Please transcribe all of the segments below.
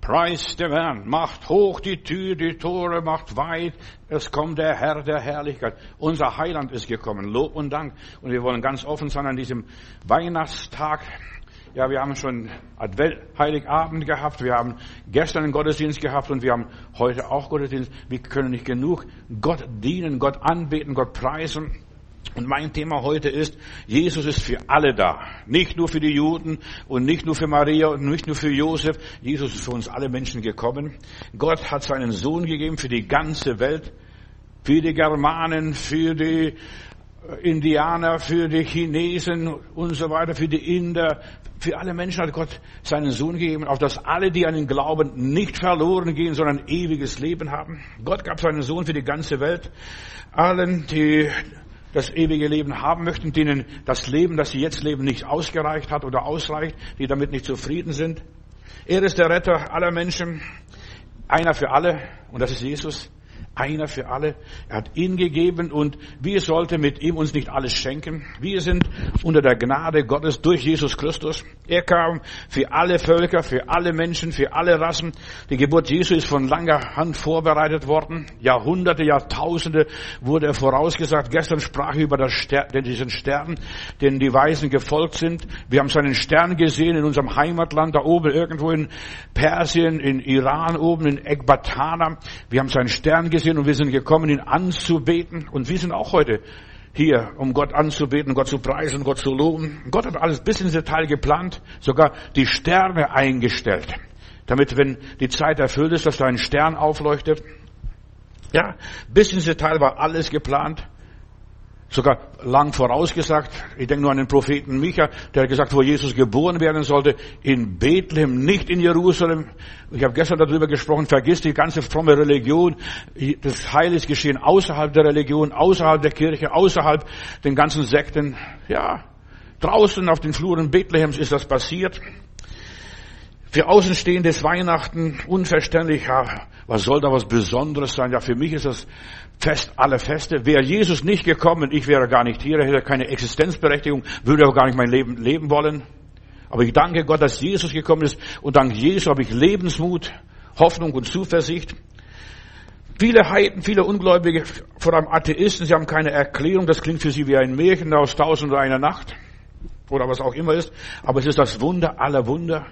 Preis dem Herrn, macht hoch die Tür, die Tore, macht weit. Es kommt der Herr der Herrlichkeit. Unser Heiland ist gekommen. Lob und Dank. Und wir wollen ganz offen sein an diesem Weihnachtstag. Ja, wir haben schon Advent, Heiligabend gehabt, wir haben gestern einen Gottesdienst gehabt und wir haben heute auch Gottesdienst. Wir können nicht genug Gott dienen, Gott anbeten, Gott preisen. Und mein Thema heute ist, Jesus ist für alle da. Nicht nur für die Juden und nicht nur für Maria und nicht nur für Josef. Jesus ist für uns alle Menschen gekommen. Gott hat seinen Sohn gegeben für die ganze Welt. Für die Germanen, für die Indianer, für die Chinesen und so weiter, für die Inder, für alle Menschen hat Gott seinen Sohn gegeben, auf dass alle, die an ihn glauben, nicht verloren gehen, sondern ewiges Leben haben. Gott gab seinen Sohn für die ganze Welt. Allen, die das ewige Leben haben möchten, denen das Leben, das sie jetzt leben, nicht ausgereicht hat oder ausreicht, die damit nicht zufrieden sind. Er ist der Retter aller Menschen, einer für alle, und das ist Jesus. Einer für alle. Er hat ihn gegeben und wir sollten mit ihm uns nicht alles schenken. Wir sind unter der Gnade Gottes durch Jesus Christus. Er kam für alle Völker, für alle Menschen, für alle Rassen. Die Geburt Jesu ist von langer Hand vorbereitet worden. Jahrhunderte, Jahrtausende wurde er vorausgesagt. Gestern sprach ich über das Ster diesen Stern, den die Weisen gefolgt sind. Wir haben seinen Stern gesehen in unserem Heimatland, da oben irgendwo in Persien, in Iran oben, in Ekbatana. Wir haben seinen Stern gesehen gesehen und wir sind gekommen, ihn anzubeten. Und wir sind auch heute hier, um Gott anzubeten, Gott zu preisen, Gott zu loben. Gott hat alles bis ins Detail geplant, sogar die Sterne eingestellt. Damit, wenn die Zeit erfüllt ist, dass da ein Stern aufleuchtet. Ja, bis ins Detail war alles geplant sogar lang vorausgesagt. Ich denke nur an den Propheten Micha, der gesagt, wo Jesus geboren werden sollte, in Bethlehem, nicht in Jerusalem. Ich habe gestern darüber gesprochen, vergiss die ganze fromme Religion. Das Heil ist geschehen außerhalb der Religion, außerhalb der Kirche, außerhalb den ganzen Sekten. Ja, draußen auf den Fluren Bethlehems ist das passiert. Für Außenstehendes Weihnachten unverständlich. Ja, was soll da was Besonderes sein? Ja, für mich ist das Fest aller Feste. Wäre Jesus nicht gekommen, ich wäre gar nicht hier, er hätte keine Existenzberechtigung, würde auch gar nicht mein Leben leben wollen. Aber ich danke Gott, dass Jesus gekommen ist und dank Jesus habe ich Lebensmut, Hoffnung und Zuversicht. Viele Heiden, viele Ungläubige, vor allem Atheisten, sie haben keine Erklärung, das klingt für sie wie ein Märchen aus Tausend und einer Nacht oder was auch immer ist, aber es ist das Wunder aller Wunder.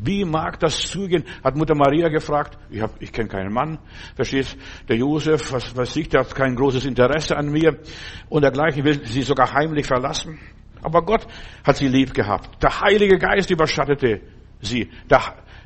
Wie mag das zugehen? Hat Mutter Maria gefragt. Ich, hab, ich kenne keinen Mann. Verstehst? Der Josef, was weiß ich, der hat kein großes Interesse an mir. Und dergleichen will sie sogar heimlich verlassen. Aber Gott hat sie lieb gehabt. Der Heilige Geist überschattete sie. Der,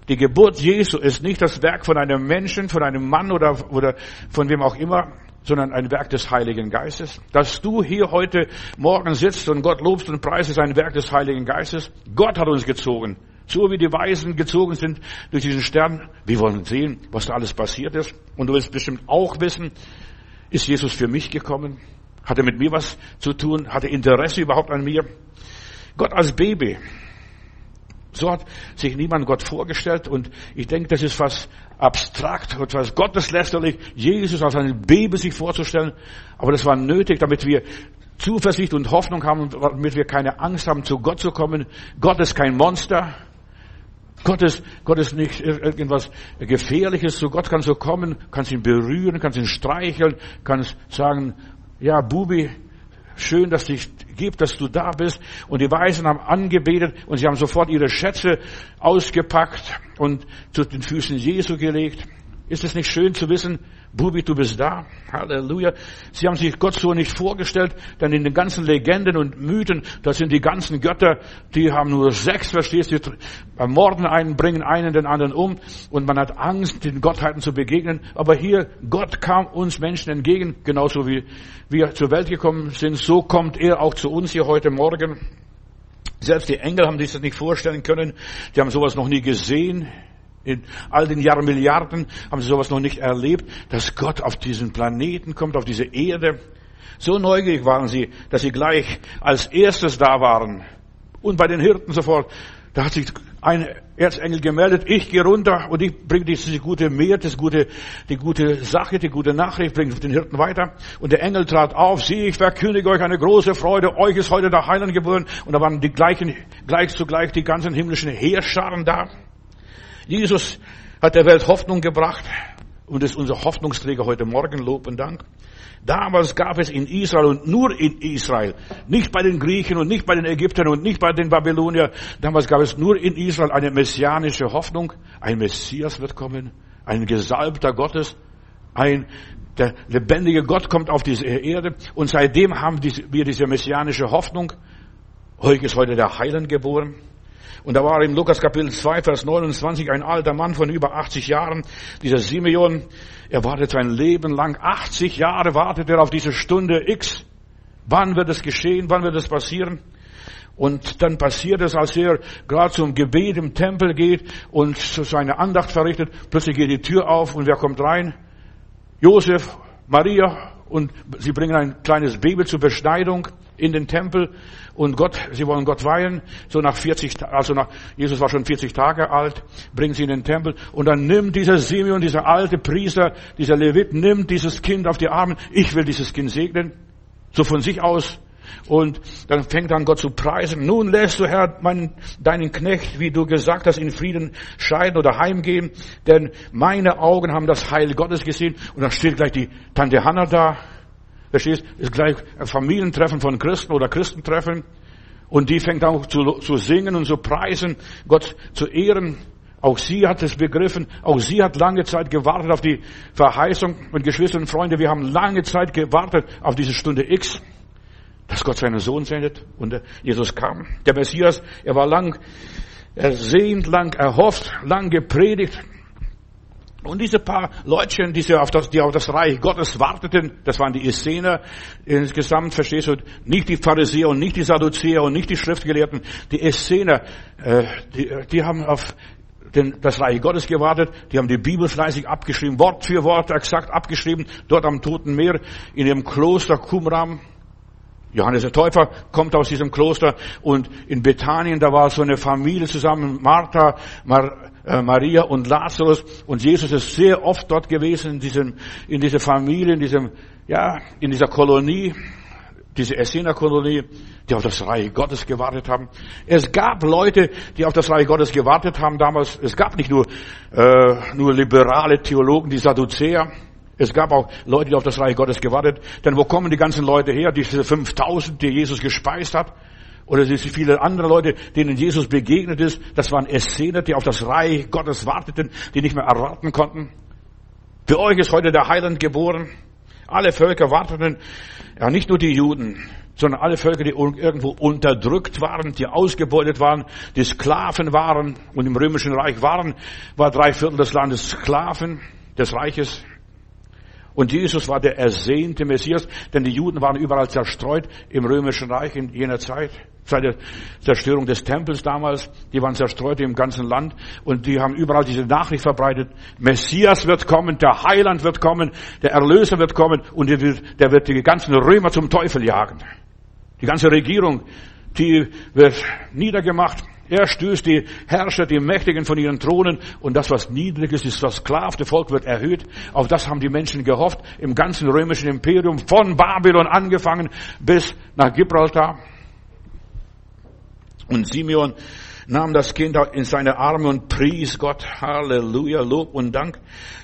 die Geburt Jesu ist nicht das Werk von einem Menschen, von einem Mann oder, oder von wem auch immer, sondern ein Werk des Heiligen Geistes. Dass du hier heute Morgen sitzt und Gott lobst und preist, ist ein Werk des Heiligen Geistes. Gott hat uns gezogen. So wie die Weisen gezogen sind durch diesen Stern. Wir wollen sehen, was da alles passiert ist. Und du wirst bestimmt auch wissen, ist Jesus für mich gekommen? Hat er mit mir was zu tun? Hat er Interesse überhaupt an mir? Gott als Baby. So hat sich niemand Gott vorgestellt und ich denke, das ist fast abstrakt fast gotteslästerlich, Jesus als ein Baby sich vorzustellen. Aber das war nötig, damit wir Zuversicht und Hoffnung haben, damit wir keine Angst haben, zu Gott zu kommen. Gott ist kein Monster. Gott ist, Gott ist nicht irgendwas Gefährliches. Zu Gott kannst du kommen, kannst ihn berühren, kannst ihn streicheln, kannst sagen, ja, Bubi, schön, dass dich gibt, dass du da bist. Und die Weisen haben angebetet und sie haben sofort ihre Schätze ausgepackt und zu den Füßen Jesu gelegt. Ist es nicht schön zu wissen, Bubi, du bist da. Halleluja. Sie haben sich Gott so nicht vorgestellt, denn in den ganzen Legenden und Mythen, da sind die ganzen Götter, die haben nur sechs, verstehst du, ermorden einen, bringen einen den anderen um und man hat Angst, den Gottheiten zu begegnen. Aber hier, Gott kam uns Menschen entgegen, genauso wie wir zur Welt gekommen sind, so kommt er auch zu uns hier heute Morgen. Selbst die Engel haben sich das nicht vorstellen können. Die haben sowas noch nie gesehen. In all den Jahren Milliarden haben sie sowas noch nicht erlebt, dass Gott auf diesen Planeten kommt, auf diese Erde. So neugierig waren sie, dass sie gleich als erstes da waren. Und bei den Hirten sofort, da hat sich ein Erzengel gemeldet, ich gehe runter und ich bringe diese gute Mehr, das gute, die gute Sache, die gute Nachricht, bringe den Hirten weiter. Und der Engel trat auf, sieh, ich verkündige euch eine große Freude, euch ist heute der Heiland geboren. Und da waren die gleichen, gleich zugleich die ganzen himmlischen Heerscharen da. Jesus hat der Welt Hoffnung gebracht und ist unser Hoffnungsträger heute Morgen, Lob und Dank. Damals gab es in Israel und nur in Israel, nicht bei den Griechen und nicht bei den Ägyptern und nicht bei den Babyloniern, damals gab es nur in Israel eine messianische Hoffnung. Ein Messias wird kommen, ein Gesalbter Gottes, ein der lebendige Gott kommt auf diese Erde und seitdem haben wir diese messianische Hoffnung. Heute ist heute der Heiland geboren. Und da war in Lukas Kapitel 2, Vers 29 ein alter Mann von über 80 Jahren, dieser Simeon. Er wartet sein Leben lang, 80 Jahre wartet er auf diese Stunde X. Wann wird es geschehen? Wann wird es passieren? Und dann passiert es, als er gerade zum Gebet im Tempel geht und seine Andacht verrichtet, plötzlich geht die Tür auf und wer kommt rein? Josef, Maria und sie bringen ein kleines Baby zur Beschneidung in den Tempel und Gott, sie wollen Gott weihen, so nach 40, also nach, Jesus war schon 40 Tage alt, bringen sie in den Tempel und dann nimmt dieser Simeon, dieser alte Priester, dieser Levit, nimmt dieses Kind auf die Arme, ich will dieses Kind segnen, so von sich aus, und dann fängt an Gott zu preisen. Nun lässt du, Herr, meinen, deinen Knecht, wie du gesagt hast, in Frieden scheiden oder heimgehen, denn meine Augen haben das Heil Gottes gesehen. Und dann steht gleich die Tante Hannah da. Verstehst? Ist gleich ein Familientreffen von Christen oder Christentreffen. Und die fängt auch zu, zu singen und zu preisen, Gott zu ehren. Auch sie hat es begriffen. Auch sie hat lange Zeit gewartet auf die Verheißung. Und Geschwister und Freunde, wir haben lange Zeit gewartet auf diese Stunde X, dass Gott seinen Sohn sendet. Und Jesus kam. Der Messias, er war lang ersehnt, lang erhofft, lang gepredigt. Und diese paar Leutchen, die auf das, die auf das Reich Gottes warteten, das waren die Essener. Insgesamt, verstehst du, nicht die Pharisäer und nicht die Sadduzäer und nicht die Schriftgelehrten, die Essener, äh, die, die haben auf den, das Reich Gottes gewartet, die haben die Bibel fleißig abgeschrieben, Wort für Wort exakt abgeschrieben, dort am Toten Meer, in dem Kloster Qumram. Johannes der Täufer kommt aus diesem Kloster. Und in Bethanien, da war so eine Familie zusammen, Martha, Mar Maria und Lazarus und Jesus ist sehr oft dort gewesen in diesem, in dieser Familie, in diesem, ja, in dieser Kolonie, diese Essener-Kolonie, die auf das Reich Gottes gewartet haben. Es gab Leute, die auf das Reich Gottes gewartet haben damals. Es gab nicht nur, äh, nur liberale Theologen, die Sadduzäer. Es gab auch Leute, die auf das Reich Gottes gewartet. Denn wo kommen die ganzen Leute her? Diese 5000, die Jesus gespeist hat? Oder diese viele andere Leute, denen Jesus begegnet ist, das waren Essener, die auf das Reich Gottes warteten, die nicht mehr erwarten konnten. Für euch ist heute der Heiland geboren. Alle Völker warteten, ja nicht nur die Juden, sondern alle Völker, die irgendwo unterdrückt waren, die ausgebeutet waren, die Sklaven waren und im römischen Reich waren, war drei Viertel des Landes Sklaven des Reiches. Und Jesus war der ersehnte Messias, denn die Juden waren überall zerstreut im römischen Reich in jener Zeit. Seit der Zerstörung des Tempels damals, die waren zerstreut im ganzen Land und die haben überall diese Nachricht verbreitet. Messias wird kommen, der Heiland wird kommen, der Erlöser wird kommen und der wird, der wird die ganzen Römer zum Teufel jagen. Die ganze Regierung, die wird niedergemacht. Er stößt die Herrscher, die Mächtigen von ihren Thronen und das, was niedrig ist, ist das sklavte Volk wird erhöht. Auf das haben die Menschen gehofft im ganzen römischen Imperium, von Babylon angefangen bis nach Gibraltar. Und Simeon nahm das Kind in seine Arme und pries Gott. Halleluja, Lob und Dank.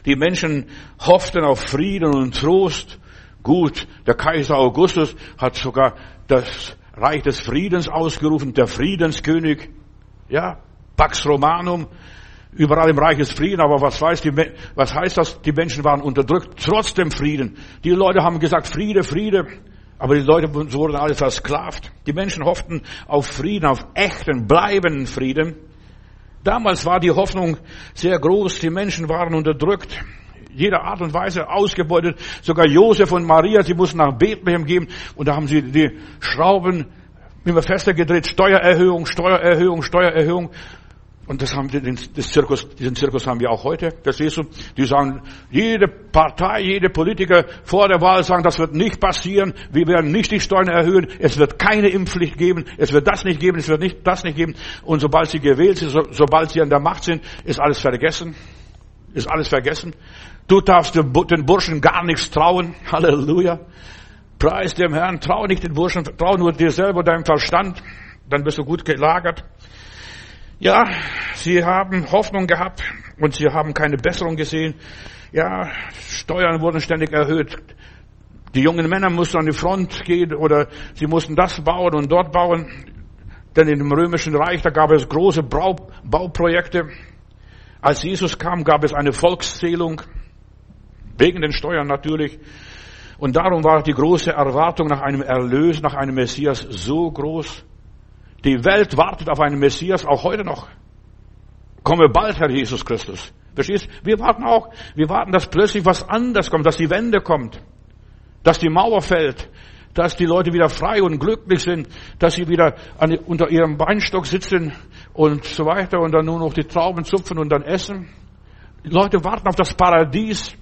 Die Menschen hofften auf Frieden und Trost. Gut, der Kaiser Augustus hat sogar das Reich des Friedens ausgerufen, der Friedenskönig. Ja, Pax Romanum. Überall im Reich ist Frieden, aber was, weiß die, was heißt das? Die Menschen waren unterdrückt, trotzdem Frieden. Die Leute haben gesagt, Friede, Friede. Aber die Leute wurden alle versklavt. Die Menschen hofften auf Frieden, auf echten, bleibenden Frieden. Damals war die Hoffnung sehr groß. Die Menschen waren unterdrückt. Jeder Art und Weise ausgebeutet. Sogar Josef und Maria, sie mussten nach Bethlehem gehen. Und da haben sie die Schrauben immer fester gedreht. Steuererhöhung, Steuererhöhung, Steuererhöhung. Und das haben wir, den, Zirkus, diesen Zirkus haben wir auch heute. Das siehst du. Die sagen, jede Partei, jede Politiker vor der Wahl sagen, das wird nicht passieren. Wir werden nicht die Steuern erhöhen. Es wird keine Impfpflicht geben. Es wird das nicht geben. Es wird nicht, das nicht geben. Und sobald sie gewählt sind, so, sobald sie an der Macht sind, ist alles vergessen. Ist alles vergessen. Du darfst den Burschen gar nichts trauen. Halleluja. Preis dem Herrn. Trau nicht den Burschen. Trau nur dir selber, deinem Verstand. Dann bist du gut gelagert. Ja, sie haben Hoffnung gehabt und sie haben keine Besserung gesehen. Ja, Steuern wurden ständig erhöht. Die jungen Männer mussten an die Front gehen oder sie mussten das bauen und dort bauen. Denn in dem römischen Reich, da gab es große Bau, Bauprojekte. Als Jesus kam, gab es eine Volkszählung. Wegen den Steuern natürlich. Und darum war die große Erwartung nach einem Erlös, nach einem Messias so groß. Die Welt wartet auf einen Messias, auch heute noch. Komme bald, Herr Jesus Christus. Verstehst? Wir warten auch. Wir warten, dass plötzlich was anderes kommt, dass die Wende kommt, dass die Mauer fällt, dass die Leute wieder frei und glücklich sind, dass sie wieder an, unter ihrem Weinstock sitzen und so weiter und dann nur noch die Trauben zupfen und dann essen. Die Leute warten auf das Paradies.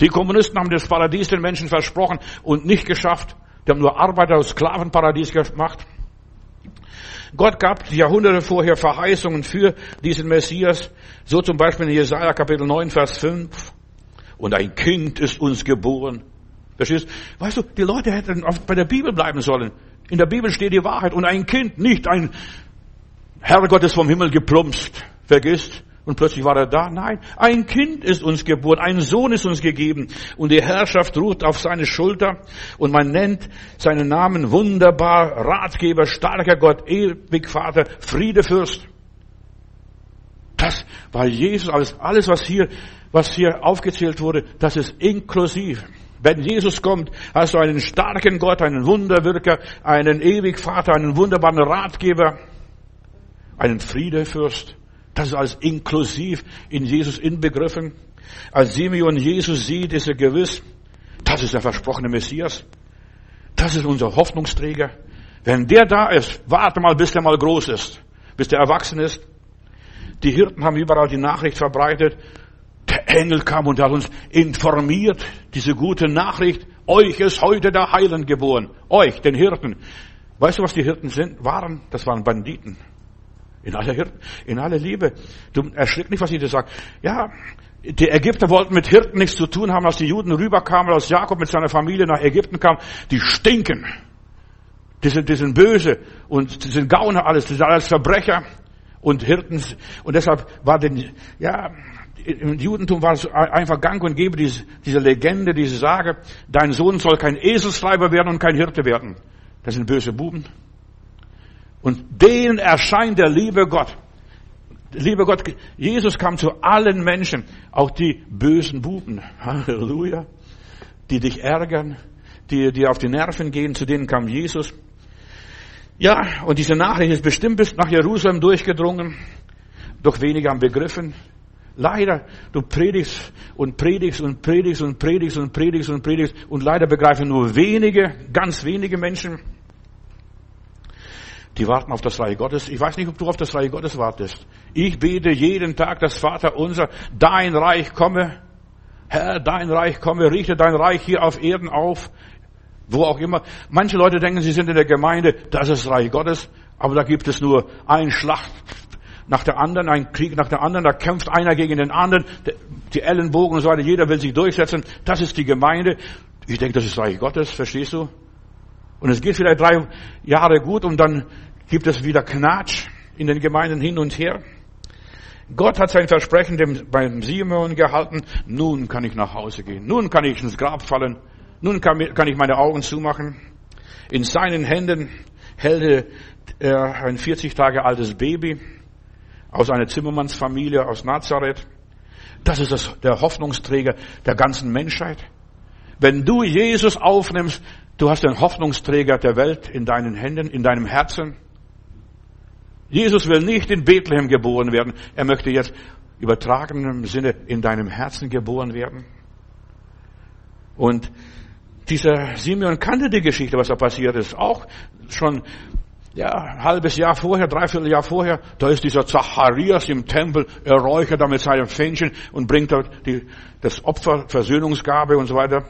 Die Kommunisten haben das Paradies den Menschen versprochen und nicht geschafft. Die haben nur Arbeiter aus Sklavenparadies gemacht. Gott gab Jahrhunderte vorher Verheißungen für diesen Messias. So zum Beispiel in Jesaja Kapitel 9, Vers 5. Und ein Kind ist uns geboren. Verstehst? Weißt du, die Leute hätten bei der Bibel bleiben sollen. In der Bibel steht die Wahrheit. Und ein Kind, nicht ein Herrgott ist vom Himmel geplumpst. Vergisst? Und plötzlich war er da. Nein, ein Kind ist uns geboren, ein Sohn ist uns gegeben und die Herrschaft ruht auf seine Schulter und man nennt seinen Namen wunderbar, Ratgeber, starker Gott, ewig Vater, Friedefürst. Das war Jesus, alles, alles was hier, was hier aufgezählt wurde, das ist inklusiv. Wenn Jesus kommt, hast du einen starken Gott, einen Wunderwirker, einen ewig Vater, einen wunderbaren Ratgeber, einen Friedefürst. Das ist alles inklusiv in Jesus inbegriffen. Als Simeon Jesus sieht, ist er gewiss, das ist der versprochene Messias. Das ist unser Hoffnungsträger. Wenn der da ist, warte mal, bis der mal groß ist, bis der erwachsen ist. Die Hirten haben überall die Nachricht verbreitet. Der Engel kam und hat uns informiert, diese gute Nachricht. Euch ist heute der Heiland geboren. Euch, den Hirten. Weißt du, was die Hirten sind? Waren? Das waren Banditen. In aller, Hirten, in aller Liebe. Du erschrick nicht, was ich dir sage. Ja, die Ägypter wollten mit Hirten nichts zu tun haben, als die Juden rüberkamen, als Jakob mit seiner Familie nach Ägypten kam. Die stinken. Die sind, die sind böse und die sind Gauner alles, die sind alles Verbrecher und Hirten. Und deshalb war den, ja, im Judentum war es einfach gang und gäbe diese, diese Legende, diese Sage, dein Sohn soll kein Eselstreiber werden und kein Hirte werden. Das sind böse Buben. Und denen erscheint der liebe Gott. Liebe Gott, Jesus kam zu allen Menschen, auch die bösen Buben. Halleluja. Die dich ärgern, die dir auf die Nerven gehen, zu denen kam Jesus. Ja, und diese Nachricht ist bestimmt bis nach Jerusalem durchgedrungen, doch wenige haben begriffen. Leider, du predigst und predigst und predigst und predigst und predigst und predigst und leider begreifen nur wenige, ganz wenige Menschen. Die warten auf das Reich Gottes. Ich weiß nicht, ob du auf das Reich Gottes wartest. Ich bete jeden Tag das Vater unser, dein Reich komme. Herr, dein Reich komme, richte dein Reich hier auf Erden auf. Wo auch immer. Manche Leute denken, sie sind in der Gemeinde, das ist das Reich Gottes. Aber da gibt es nur ein Schlacht nach der anderen, ein Krieg nach der anderen. Da kämpft einer gegen den anderen. Die Ellenbogen und so weiter. Jeder will sich durchsetzen. Das ist die Gemeinde. Ich denke, das ist das Reich Gottes. Verstehst du? Und es geht vielleicht drei Jahre gut und dann gibt es wieder Knatsch in den Gemeinden hin und her. Gott hat sein Versprechen dem, beim Simon gehalten. Nun kann ich nach Hause gehen. Nun kann ich ins Grab fallen. Nun kann, kann ich meine Augen zumachen. In seinen Händen hält er ein 40 Tage altes Baby aus einer Zimmermannsfamilie aus Nazareth. Das ist das, der Hoffnungsträger der ganzen Menschheit. Wenn du Jesus aufnimmst, Du hast den Hoffnungsträger der Welt in deinen Händen, in deinem Herzen. Jesus will nicht in Bethlehem geboren werden. Er möchte jetzt übertragenem Sinne in deinem Herzen geboren werden. Und dieser Simeon kannte die Geschichte, was da passiert ist. Auch schon ja, ein halbes Jahr vorher, dreiviertel Jahr vorher, da ist dieser Zacharias im Tempel, er räuchert da mit seinem Fähnchen und bringt dort die, das Opfer, Versöhnungsgabe und so weiter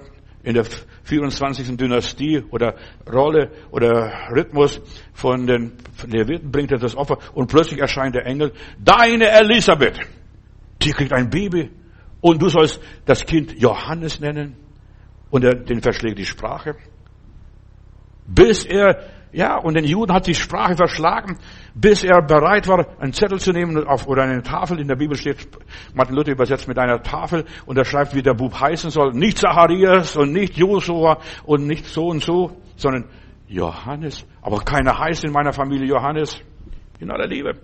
in der 24. Dynastie oder Rolle oder Rhythmus von den Leviten bringt er das Opfer und plötzlich erscheint der Engel, deine Elisabeth, die kriegt ein Baby und du sollst das Kind Johannes nennen und er, den verschlägt die Sprache. Bis er Ja, und den Juden hat die Sprache verschlagen, bis er bereit war, einen Zettel zu nehmen oder eine Tafel. In der Bibel steht, Martin Luther übersetzt mit einer Tafel und er schreibt, wie der Bub heißen soll. Nicht Zacharias und nicht Josua und nicht so und so, sondern Johannes. Aber keiner heißt in meiner Familie Johannes. In aller Liebe.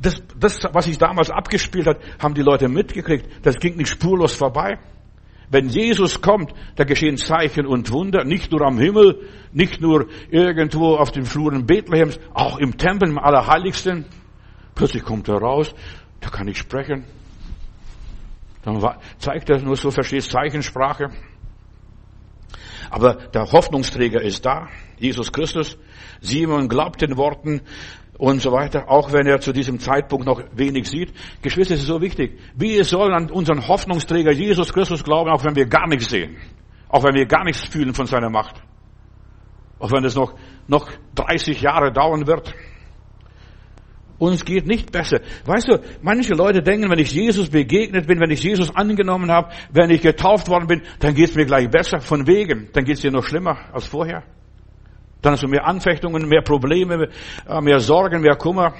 Das, das, was sich damals abgespielt hat, haben die Leute mitgekriegt. Das ging nicht spurlos vorbei. Wenn Jesus kommt, da geschehen Zeichen und Wunder, nicht nur am Himmel, nicht nur irgendwo auf den Fluren Bethlehems, auch im Tempel, im Allerheiligsten. Plötzlich kommt er raus, da kann ich sprechen. Dann zeigt er nur so, verstehst Zeichensprache. Aber der Hoffnungsträger ist da, Jesus Christus. Simon glaubt den Worten und so weiter, auch wenn er zu diesem Zeitpunkt noch wenig sieht. Geschwister, es ist so wichtig. Wir sollen an unseren Hoffnungsträger Jesus Christus glauben, auch wenn wir gar nichts sehen. Auch wenn wir gar nichts fühlen von seiner Macht. Auch wenn es noch, noch 30 Jahre dauern wird. Uns geht nicht besser. Weißt du, manche Leute denken, wenn ich Jesus begegnet bin, wenn ich Jesus angenommen habe, wenn ich getauft worden bin, dann geht es mir gleich besser. Von wegen. Dann geht es dir noch schlimmer als vorher. Dann hast du mehr Anfechtungen, mehr Probleme, äh, mehr Sorgen, mehr Kummer,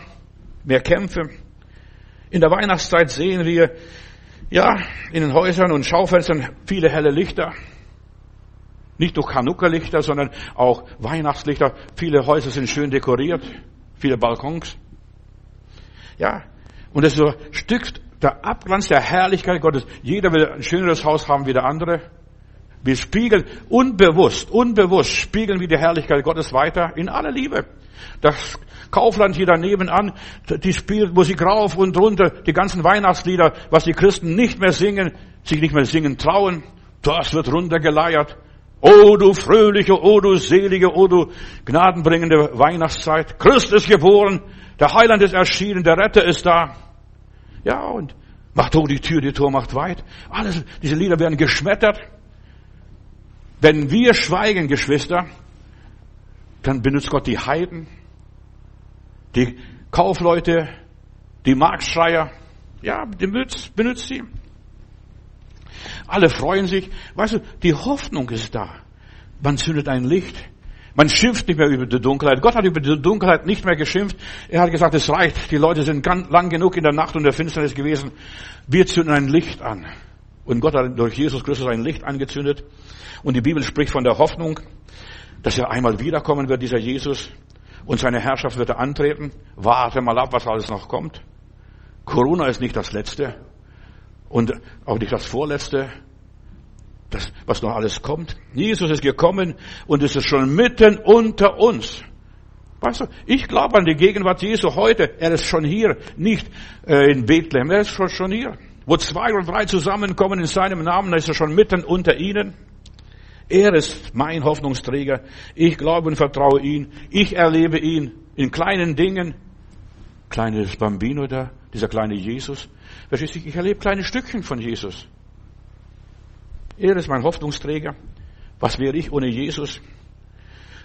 mehr Kämpfe. In der Weihnachtszeit sehen wir, ja, in den Häusern und Schaufenstern viele helle Lichter. Nicht durch Chanukka-Lichter, sondern auch Weihnachtslichter. Viele Häuser sind schön dekoriert, viele Balkons. Ja, und es ist so ein Stück der Abglanz der Herrlichkeit Gottes. Jeder will ein schöneres Haus haben wie der andere. Wir spiegeln unbewusst, unbewusst spiegeln wir die Herrlichkeit Gottes weiter in aller Liebe. Das Kaufland hier daneben an, die spielt Musik rauf und runter, die ganzen Weihnachtslieder, was die Christen nicht mehr singen, sich nicht mehr singen trauen, das wird runtergeleiert. O du fröhliche, o du selige, o du gnadenbringende Weihnachtszeit. Christus ist geboren, der Heiland ist erschienen, der Retter ist da. Ja, und macht hoch die Tür, die Tor macht weit. Alles, diese Lieder werden geschmettert. Wenn wir schweigen, Geschwister, dann benutzt Gott die Heiden, die Kaufleute, die Marktschreier. Ja, benutzt, benutzt sie. Alle freuen sich. Weißt du, die Hoffnung ist da. Man zündet ein Licht. Man schimpft nicht mehr über die Dunkelheit. Gott hat über die Dunkelheit nicht mehr geschimpft. Er hat gesagt, es reicht. Die Leute sind lang genug in der Nacht und der Finsternis gewesen. Wir zünden ein Licht an. Und Gott hat durch Jesus Christus ein Licht angezündet. Und die Bibel spricht von der Hoffnung, dass er einmal wiederkommen wird, dieser Jesus. Und seine Herrschaft wird er antreten. Warte mal ab, was alles noch kommt. Corona ist nicht das Letzte. Und auch nicht das Vorletzte. Das, was noch alles kommt. Jesus ist gekommen und ist es schon mitten unter uns. Weißt du, ich glaube an die Gegenwart Jesu heute. Er ist schon hier, nicht äh, in Bethlehem. Er ist schon, schon hier. Wo zwei oder drei zusammenkommen in seinem Namen, da ist er schon mitten unter ihnen. Er ist mein Hoffnungsträger. Ich glaube und vertraue ihn. Ich erlebe ihn in kleinen Dingen. Kleines Bambino da, dieser kleine Jesus. Verstehst du, ich erlebe kleine Stückchen von Jesus. Er ist mein Hoffnungsträger. Was wäre ich ohne Jesus?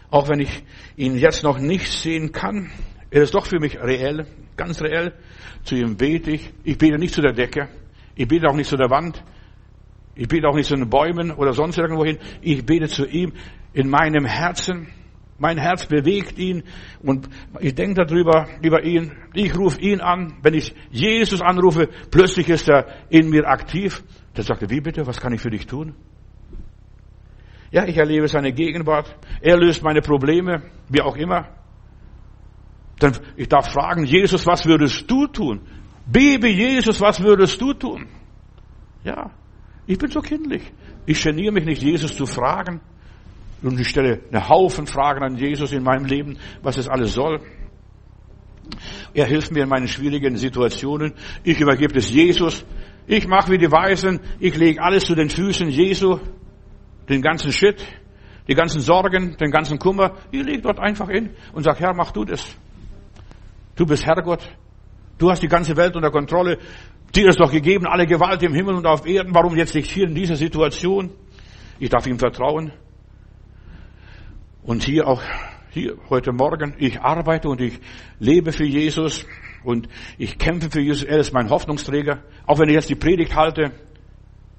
Auch wenn ich ihn jetzt noch nicht sehen kann, er ist doch für mich reell, ganz reell. Zu ihm bete ich. Ich bete nicht zu der Decke. Ich bete auch nicht zu der Wand. Ich bete auch nicht zu den Bäumen oder sonst irgendwo hin. Ich bete zu ihm in meinem Herzen. Mein Herz bewegt ihn und ich denke darüber, über ihn. Ich rufe ihn an. Wenn ich Jesus anrufe, plötzlich ist er in mir aktiv. Dann sagt er, wie bitte, was kann ich für dich tun? Ja, ich erlebe seine Gegenwart. Er löst meine Probleme, wie auch immer. Dann, ich darf fragen, Jesus, was würdest du tun? Baby Jesus, was würdest du tun? Ja, ich bin so kindlich. Ich geniere mich nicht, Jesus zu fragen. Und ich stelle einen Haufen Fragen an Jesus in meinem Leben, was es alles soll. Er hilft mir in meinen schwierigen Situationen. Ich übergebe es Jesus. Ich mache wie die Weisen. Ich lege alles zu den Füßen Jesu. Den ganzen Shit, die ganzen Sorgen, den ganzen Kummer. Ich lege dort einfach hin und sage, Herr, mach du das. Du bist Herrgott. Du hast die ganze Welt unter Kontrolle. Dir ist doch gegeben alle Gewalt im Himmel und auf Erden. Warum jetzt nicht hier in dieser Situation? Ich darf ihm vertrauen. Und hier auch, hier heute Morgen, ich arbeite und ich lebe für Jesus und ich kämpfe für Jesus. Er ist mein Hoffnungsträger. Auch wenn ich jetzt die Predigt halte,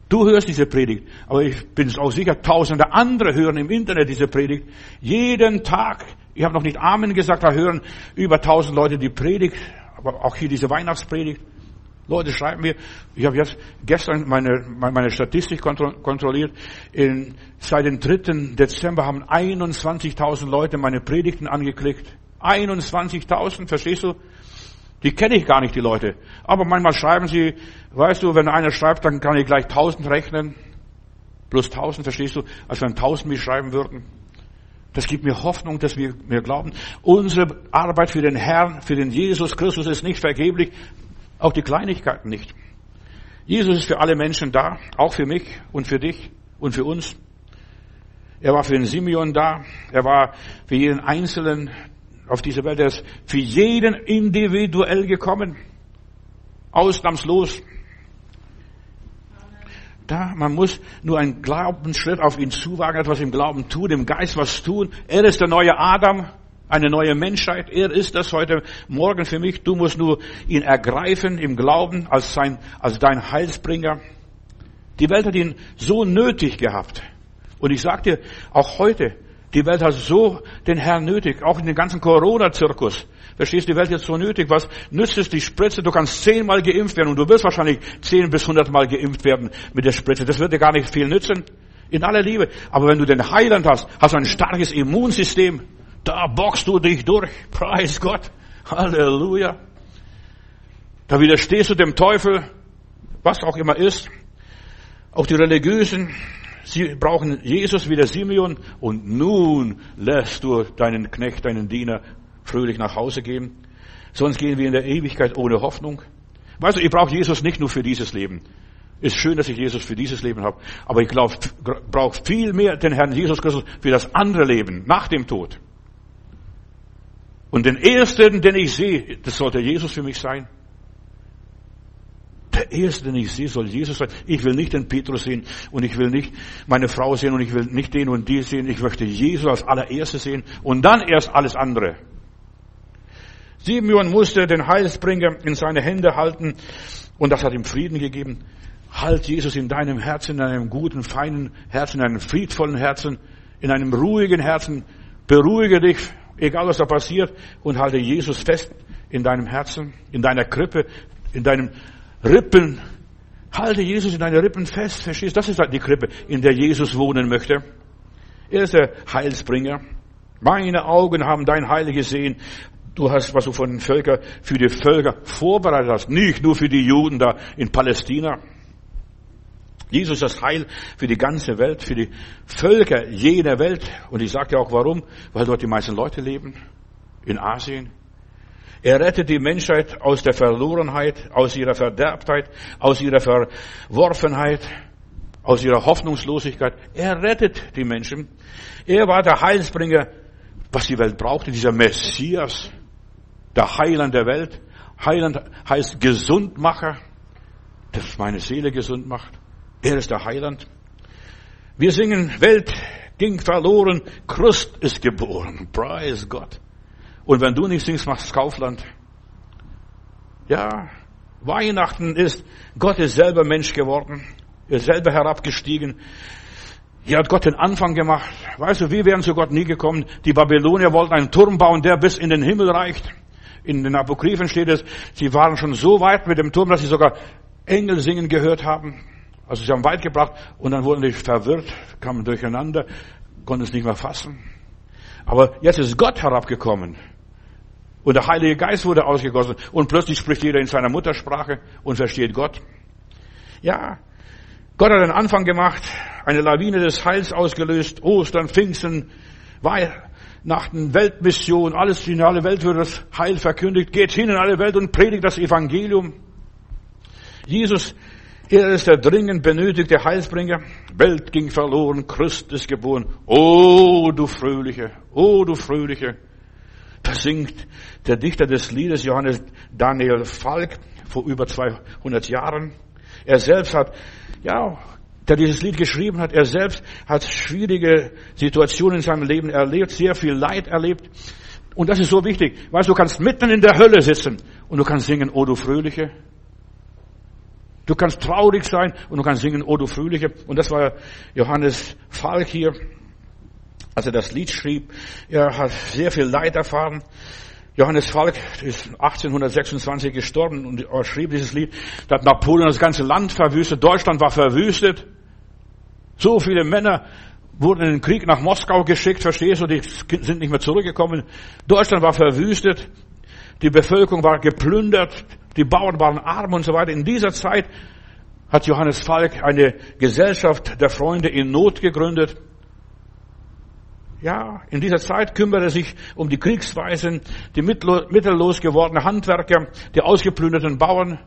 Du hörst diese Predigt, aber ich bin auch sicher, tausende andere hören im Internet diese Predigt. Jeden Tag, ich habe noch nicht Amen gesagt, da hören über tausend Leute die Predigt, auch hier diese Weihnachtspredigt. Leute schreiben mir, ich habe jetzt gestern meine, meine Statistik kontrolliert, in, seit dem 3. Dezember haben 21.000 Leute meine Predigten angeklickt. 21.000, verstehst du? Die kenne ich gar nicht, die Leute. Aber manchmal schreiben sie, weißt du, wenn einer schreibt, dann kann ich gleich 1000 rechnen. Plus 1000, verstehst du? Als wenn 1000 mich schreiben würden. Das gibt mir Hoffnung, dass wir, wir glauben. Unsere Arbeit für den Herrn, für den Jesus Christus ist nicht vergeblich. Auch die Kleinigkeiten nicht. Jesus ist für alle Menschen da, auch für mich und für dich und für uns. Er war für den Simeon da. Er war für jeden Einzelnen auf dieser Welt. Er ist für jeden individuell gekommen. Ausnahmslos. Da, man muss nur einen Glaubensschritt auf ihn zuwagen, etwas im Glauben tun, im Geist was tun. Er ist der neue Adam eine neue Menschheit. Er ist das heute Morgen für mich. Du musst nur ihn ergreifen im Glauben als sein, als dein Heilsbringer. Die Welt hat ihn so nötig gehabt. Und ich sag dir, auch heute, die Welt hat so den Herrn nötig, auch in den ganzen Corona-Zirkus. Verstehst du, die Welt jetzt so nötig? Was nützt es die Spritze? Du kannst zehnmal geimpft werden und du wirst wahrscheinlich zehn bis hundertmal geimpft werden mit der Spritze. Das wird dir gar nicht viel nützen. In aller Liebe. Aber wenn du den Heiland hast, hast du ein starkes Immunsystem. Da boxst du dich durch. Preis Gott. Halleluja. Da widerstehst du dem Teufel, was auch immer ist. Auch die Religiösen, sie brauchen Jesus wie der Simeon und nun lässt du deinen Knecht, deinen Diener fröhlich nach Hause gehen. Sonst gehen wir in der Ewigkeit ohne Hoffnung. Weißt du, ich brauche Jesus nicht nur für dieses Leben. Ist schön, dass ich Jesus für dieses Leben habe, aber ich glaube, brauche viel mehr den Herrn Jesus Christus für das andere Leben nach dem Tod. Und den ersten, den ich sehe, das sollte Jesus für mich sein. Der erste, den ich sehe, soll Jesus sein. Ich will nicht den Petrus sehen und ich will nicht meine Frau sehen und ich will nicht den und die sehen. Ich möchte Jesus als allererste sehen und dann erst alles andere. Simeon musste den Heilsbringer in seine Hände halten und das hat ihm Frieden gegeben. Halt Jesus in deinem Herzen, in einem guten, feinen Herzen, in einem friedvollen Herzen, in einem ruhigen Herzen. Beruhige dich, egal was da passiert, und halte Jesus fest in deinem Herzen, in deiner Krippe, in deinen Rippen. Halte Jesus in deinen Rippen fest, verstehst? Das ist halt die Krippe, in der Jesus wohnen möchte. Er ist der Heilsbringer. Meine Augen haben dein Heil gesehen. Du hast, was du von den Völkern, für die Völker vorbereitet hast. Nicht nur für die Juden da in Palästina. Jesus ist das Heil für die ganze Welt, für die Völker jener Welt. Und ich sage ja auch warum, weil dort die meisten Leute leben. In Asien. Er rettet die Menschheit aus der Verlorenheit, aus ihrer Verderbtheit, aus ihrer Verworfenheit, aus ihrer Hoffnungslosigkeit. Er rettet die Menschen. Er war der Heilsbringer, was die Welt brauchte, dieser Messias, der Heiland der Welt. Heiland heißt Gesundmacher, das meine Seele gesund macht. Er ist der Heiland. Wir singen, Welt ging verloren, Christ ist geboren. Preis Gott. Und wenn du nicht singst, machst Kaufland. Ja, Weihnachten ist, Gott ist selber Mensch geworden. Ist selber herabgestiegen. Hier hat Gott den Anfang gemacht. Weißt du, wir wären zu Gott nie gekommen. Die Babylonier wollten einen Turm bauen, der bis in den Himmel reicht. In den Apokryphen steht es, sie waren schon so weit mit dem Turm, dass sie sogar Engel singen gehört haben. Also sie haben weit gebracht und dann wurden die verwirrt, kamen durcheinander, konnten es nicht mehr fassen. Aber jetzt ist Gott herabgekommen. Und der Heilige Geist wurde ausgegossen. Und plötzlich spricht jeder in seiner Muttersprache und versteht Gott. Ja, Gott hat einen Anfang gemacht, eine Lawine des Heils ausgelöst, Ostern, Pfingsten, Weihnachten, Weltmission, alles in alle Welt wird das Heil verkündigt. Geht hin in alle Welt und predigt das Evangelium. Jesus er ist der dringend benötigte Heilsbringer. Welt ging verloren, Christ ist geboren. Oh, du Fröhliche, oh, du Fröhliche. Da singt der Dichter des Liedes, Johannes Daniel Falk, vor über 200 Jahren. Er selbst hat, ja, der dieses Lied geschrieben hat, er selbst hat schwierige Situationen in seinem Leben erlebt, sehr viel Leid erlebt. Und das ist so wichtig. Weißt du, du kannst mitten in der Hölle sitzen und du kannst singen, oh du Fröhliche. Du kannst traurig sein und du kannst singen, oh du Fröhliche. Und das war Johannes Falk hier, als er das Lied schrieb. Er hat sehr viel Leid erfahren. Johannes Falk ist 1826 gestorben und er schrieb dieses Lied. Da hat Napoleon das ganze Land verwüstet. Deutschland war verwüstet. So viele Männer wurden in den Krieg nach Moskau geschickt, verstehst du? Die sind nicht mehr zurückgekommen. Deutschland war verwüstet. Die Bevölkerung war geplündert. Die Bauern waren arm und so weiter. In dieser Zeit hat Johannes Falk eine Gesellschaft der Freunde in Not gegründet. Ja, in dieser Zeit kümmert er sich um die Kriegsweisen, die mittellos gewordenen Handwerker, die ausgeplünderten Bauern.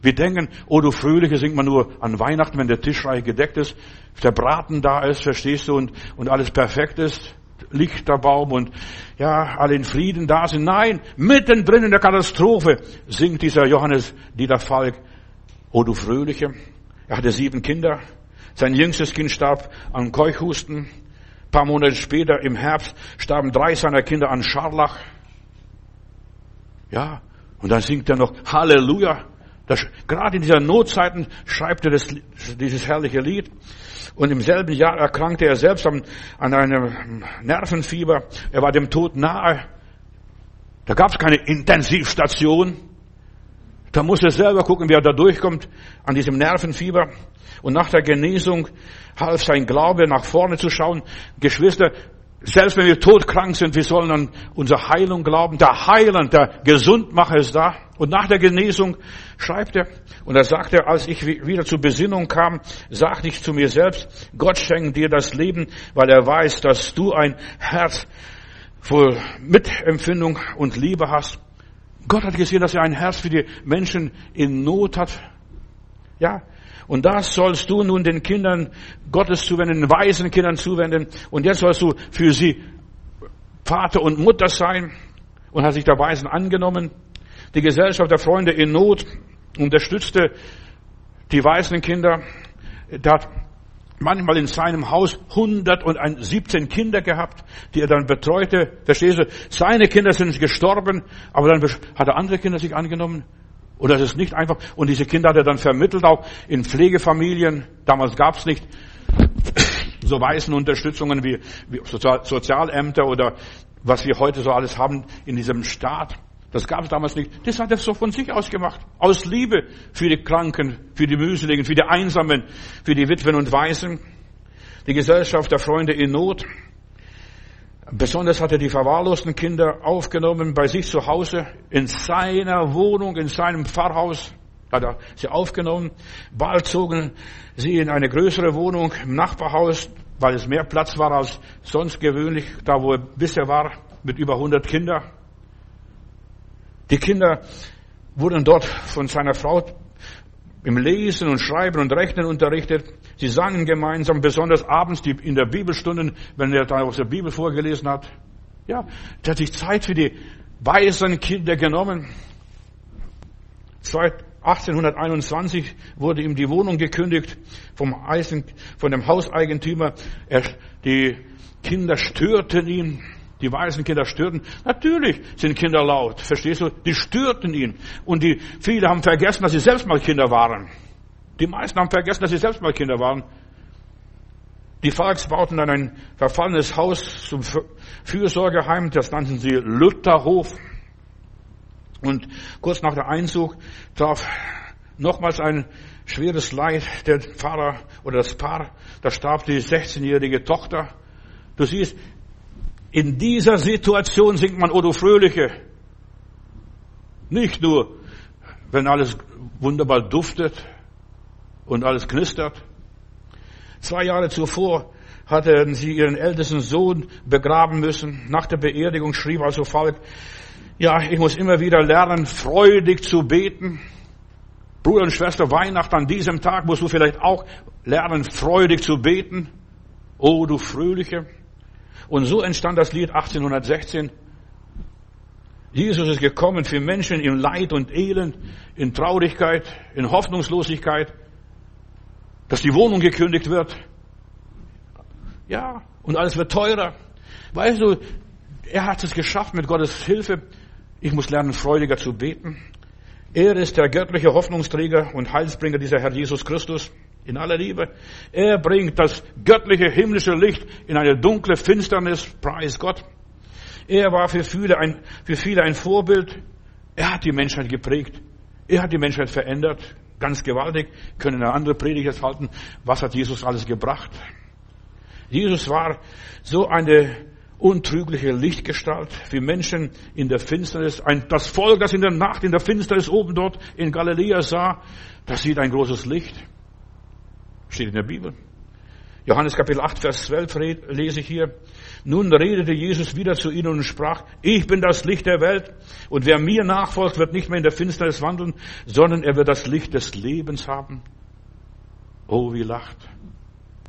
Wir denken, oh du Fröhliche, singt man nur an Weihnachten, wenn der Tisch reich gedeckt ist, der Braten da ist, verstehst du, und, und alles perfekt ist, Lichterbaum und ja, alle in Frieden da sind. Nein, mittendrin in der Katastrophe singt dieser Johannes Dieter Falk, oh du Fröhliche. Er hatte sieben Kinder. Sein jüngstes Kind starb an Keuchhusten. Ein paar Monate später, im Herbst, starben drei seiner Kinder an Scharlach. Ja, und dann singt er noch Halleluja. Das, gerade in dieser Notzeiten schreibt er das, dieses herrliche Lied. Und im selben Jahr erkrankte er selbst an, an einem Nervenfieber. Er war dem Tod nahe. Da gab es keine Intensivstation. Da musste er selber gucken, wie er da durchkommt an diesem Nervenfieber. Und nach der Genesung half sein Glaube, nach vorne zu schauen. Geschwister, selbst wenn wir todkrank sind, wir sollen an unsere Heilung glauben. Der Heiland, der Gesundmacher ist da. Und nach der Genesung schreibt er, und er sagt er, als ich wieder zur Besinnung kam, sagte ich zu mir selbst, Gott schenkt dir das Leben, weil er weiß, dass du ein Herz voll Mitempfindung und Liebe hast. Gott hat gesehen, dass er ein Herz für die Menschen in Not hat. Ja, und das sollst du nun den Kindern Gottes zuwenden, den weisen Kindern zuwenden. Und jetzt sollst du für sie Vater und Mutter sein. Und hat sich der Weisen angenommen. Die Gesellschaft der Freunde in Not unterstützte die weißen Kinder. Der hat manchmal in seinem Haus 117 Kinder gehabt, die er dann betreute. Verstehst du? Seine Kinder sind gestorben, aber dann hat er andere Kinder sich angenommen. Oder es ist nicht einfach. Und diese Kinder hat er dann vermittelt auch in Pflegefamilien. Damals gab es nicht so weißen Unterstützungen wie, wie Sozialämter oder was wir heute so alles haben in diesem Staat. Das gab es damals nicht. Das hat er so von sich aus gemacht. Aus Liebe für die Kranken, für die Mühseligen, für die Einsamen, für die Witwen und Waisen. Die Gesellschaft der Freunde in Not. Besonders hat er die verwahrlosten Kinder aufgenommen bei sich zu Hause, in seiner Wohnung, in seinem Pfarrhaus hat er sie aufgenommen. Bald zogen sie in eine größere Wohnung im Nachbarhaus, weil es mehr Platz war als sonst gewöhnlich, da wo er bisher war, mit über 100 Kindern. Die Kinder wurden dort von seiner Frau im Lesen und Schreiben und Rechnen unterrichtet. Sie sangen gemeinsam, besonders abends in der Bibelstunden, wenn er da aus der Bibel vorgelesen hat. Ja, der hat sich Zeit für die weisen Kinder genommen. 1821 wurde ihm die Wohnung gekündigt vom Eisen, von dem Hauseigentümer. Er, die Kinder störten ihn. Die weißen Kinder störten. Natürlich sind Kinder laut. Verstehst du? Die störten ihn. Und die, viele haben vergessen, dass sie selbst mal Kinder waren. Die meisten haben vergessen, dass sie selbst mal Kinder waren. Die Falks bauten dann ein verfallenes Haus zum Fürsorgeheim. Das nannten sie Lutherhof. Und kurz nach der Einzug traf nochmals ein schweres Leid der Pfarrer oder das Paar. Da starb die 16-jährige Tochter. Du siehst, in dieser Situation singt man Odo Fröhliche. Nicht nur, wenn alles wunderbar duftet und alles knistert. Zwei Jahre zuvor hatten sie ihren ältesten Sohn begraben müssen. Nach der Beerdigung schrieb also Falk, ja, ich muss immer wieder lernen, freudig zu beten. Bruder und Schwester, Weihnachten an diesem Tag musst du vielleicht auch lernen, freudig zu beten. Oh, du Fröhliche. Und so entstand das Lied 1816. Jesus ist gekommen für Menschen in Leid und Elend, in Traurigkeit, in Hoffnungslosigkeit, dass die Wohnung gekündigt wird. Ja, und alles wird teurer. Weißt du, er hat es geschafft mit Gottes Hilfe. Ich muss lernen, freudiger zu beten. Er ist der göttliche Hoffnungsträger und Heilsbringer dieser Herr Jesus Christus in aller Liebe. Er bringt das göttliche himmlische Licht in eine dunkle Finsternis. Preis Gott. Er war für viele ein, für viele ein Vorbild. Er hat die Menschheit geprägt. Er hat die Menschheit verändert. Ganz gewaltig. Können eine andere Predigt jetzt halten. Was hat Jesus alles gebracht? Jesus war so eine untrügliche Lichtgestalt für Menschen in der Finsternis. Ein, das Volk, das in der Nacht in der Finsternis oben dort in Galiläa sah, das sieht ein großes Licht. Steht in der Bibel. Johannes Kapitel 8, Vers 12 lese ich hier. Nun redete Jesus wieder zu ihnen und sprach, ich bin das Licht der Welt und wer mir nachfolgt, wird nicht mehr in der Finsternis wandeln, sondern er wird das Licht des Lebens haben. Oh, wie lacht.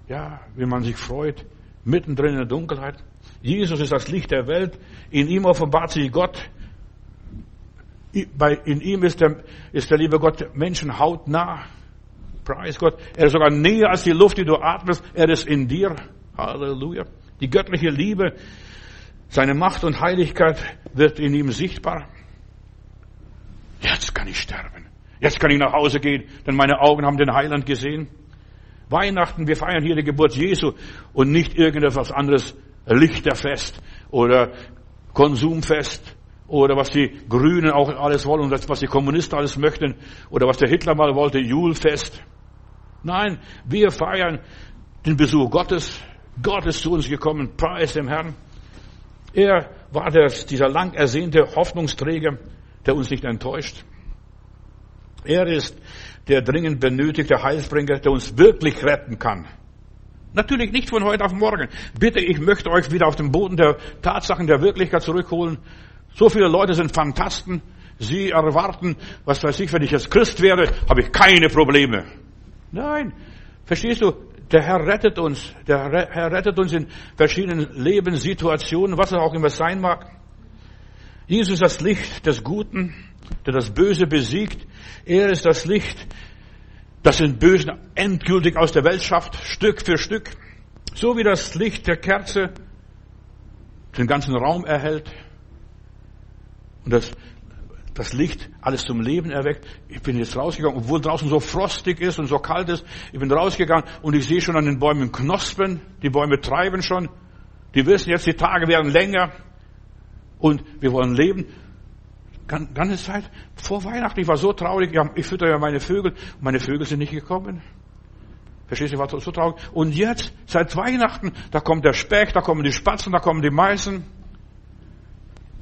Ja, wie man sich freut, mittendrin in der Dunkelheit. Jesus ist das Licht der Welt. In ihm offenbart sich Gott. In ihm ist der, ist der liebe Gott Menschen hautnah. Preis Gott. Er ist sogar näher als die Luft, die du atmest. Er ist in dir. Halleluja. Die göttliche Liebe, seine Macht und Heiligkeit wird in ihm sichtbar. Jetzt kann ich sterben. Jetzt kann ich nach Hause gehen, denn meine Augen haben den Heiland gesehen. Weihnachten, wir feiern hier die Geburt Jesu und nicht irgendetwas anderes, Lichterfest oder Konsumfest oder was die Grünen auch alles wollen und was die Kommunisten alles möchten oder was der Hitler mal wollte, Julfest. Nein, wir feiern den Besuch Gottes. Gott ist zu uns gekommen, preis dem Herrn. Er war der, dieser lang ersehnte Hoffnungsträger, der uns nicht enttäuscht. Er ist der dringend benötigte Heilsbringer, der uns wirklich retten kann. Natürlich nicht von heute auf morgen. Bitte, ich möchte euch wieder auf den Boden der Tatsachen der Wirklichkeit zurückholen. So viele Leute sind Fantasten. Sie erwarten, was weiß ich, wenn ich jetzt Christ wäre, habe ich keine Probleme. Nein. Verstehst du? Der Herr rettet uns. Der Herr rettet uns in verschiedenen Lebenssituationen, was es auch immer sein mag. Jesus ist das Licht des Guten, der das Böse besiegt. Er ist das Licht, das den Bösen endgültig aus der Welt schafft, Stück für Stück. So wie das Licht der Kerze den ganzen Raum erhält und das das Licht alles zum Leben erweckt. Ich bin jetzt rausgegangen, obwohl draußen so frostig ist und so kalt ist. Ich bin rausgegangen und ich sehe schon an den Bäumen Knospen. Die Bäume treiben schon. Die wissen jetzt, die Tage werden länger. Und wir wollen leben. Ganze Zeit vor Weihnachten. Ich war so traurig. Ich fütter ja meine Vögel. Meine Vögel sind nicht gekommen. Verstehst du, ich war so traurig. Und jetzt, seit Weihnachten, da kommt der Specht, da kommen die Spatzen, da kommen die Meißen.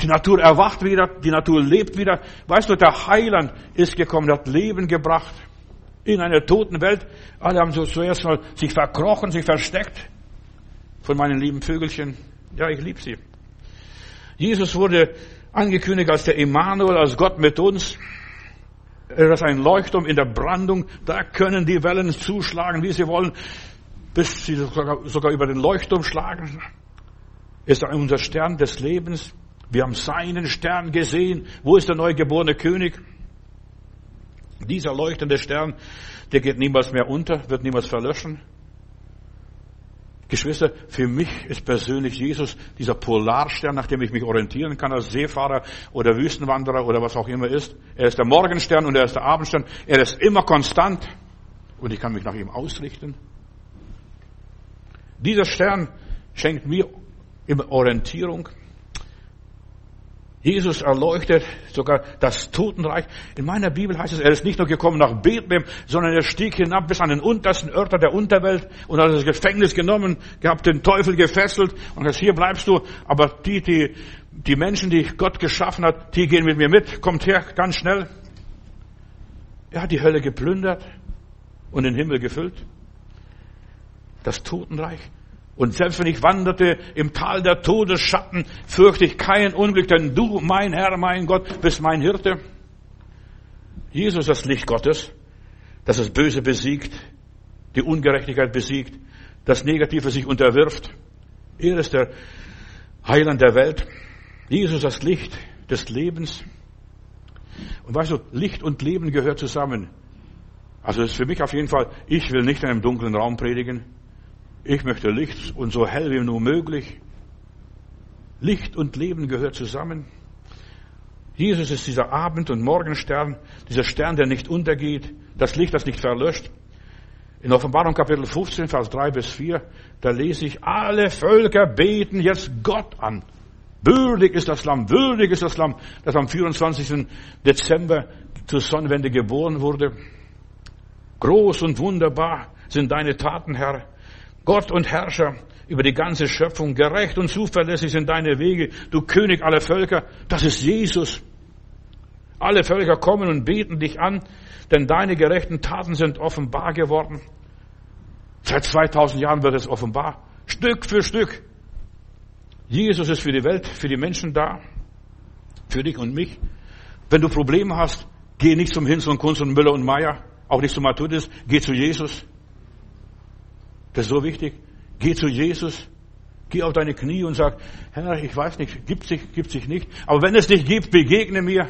Die Natur erwacht wieder, die Natur lebt wieder. Weißt du, der Heiland ist gekommen, hat Leben gebracht in einer toten Welt. Alle haben so zuerst mal sich verkrochen, sich versteckt von meinen lieben Vögelchen. Ja, ich liebe sie. Jesus wurde angekündigt als der Emmanuel, als Gott mit uns. Er ist ein Leuchtturm in der Brandung. Da können die Wellen zuschlagen, wie sie wollen, bis sie sogar, sogar über den Leuchtturm schlagen. Ist unser Stern des Lebens. Wir haben seinen Stern gesehen. Wo ist der neugeborene König? Dieser leuchtende Stern, der geht niemals mehr unter, wird niemals verlöschen. Geschwister, für mich ist persönlich Jesus dieser Polarstern, nach dem ich mich orientieren kann als Seefahrer oder Wüstenwanderer oder was auch immer ist. Er ist der Morgenstern und er ist der Abendstern. Er ist immer konstant und ich kann mich nach ihm ausrichten. Dieser Stern schenkt mir immer Orientierung. Jesus erleuchtet sogar das Totenreich. In meiner Bibel heißt es, er ist nicht nur gekommen nach Bethlehem, sondern er stieg hinab bis an den untersten Örter der Unterwelt und hat das Gefängnis genommen, gehabt den Teufel gefesselt und gesagt, hier bleibst du. Aber die, die, die Menschen, die Gott geschaffen hat, die gehen mit mir mit. Kommt her, ganz schnell. Er hat die Hölle geplündert und den Himmel gefüllt. Das Totenreich. Und selbst wenn ich wanderte im Tal der Todesschatten, fürchte ich kein Unglück, denn du, mein Herr, mein Gott, bist mein Hirte. Jesus, das Licht Gottes, das das Böse besiegt, die Ungerechtigkeit besiegt, das Negative sich unterwirft. Er ist der Heiland der Welt. Jesus, das Licht des Lebens. Und weißt du, Licht und Leben gehört zusammen. Also das ist für mich auf jeden Fall, ich will nicht in einem dunklen Raum predigen. Ich möchte Licht und so hell wie nur möglich. Licht und Leben gehört zusammen. Jesus ist dieser Abend- und Morgenstern, dieser Stern, der nicht untergeht, das Licht, das nicht verlöscht. In Offenbarung Kapitel 15, Vers 3 bis 4, da lese ich, alle Völker beten jetzt Gott an. Würdig ist das Lamm, würdig ist das Lamm, das am 24. Dezember zur Sonnenwende geboren wurde. Groß und wunderbar sind deine Taten, Herr. Gott und Herrscher über die ganze Schöpfung, gerecht und zuverlässig sind deine Wege, du König aller Völker, das ist Jesus. Alle Völker kommen und beten dich an, denn deine gerechten Taten sind offenbar geworden. Seit 2000 Jahren wird es offenbar. Stück für Stück. Jesus ist für die Welt, für die Menschen da. Für dich und mich. Wenn du Probleme hast, geh nicht zum Hinz und Kunst und Müller und Meier. Auch nicht zu Matthäus. Geh zu Jesus. Das ist so wichtig. Geh zu Jesus. Geh auf deine Knie und sag, Herr, ich weiß nicht, gibt sich, gibt sich nicht. Aber wenn es dich gibt, begegne mir.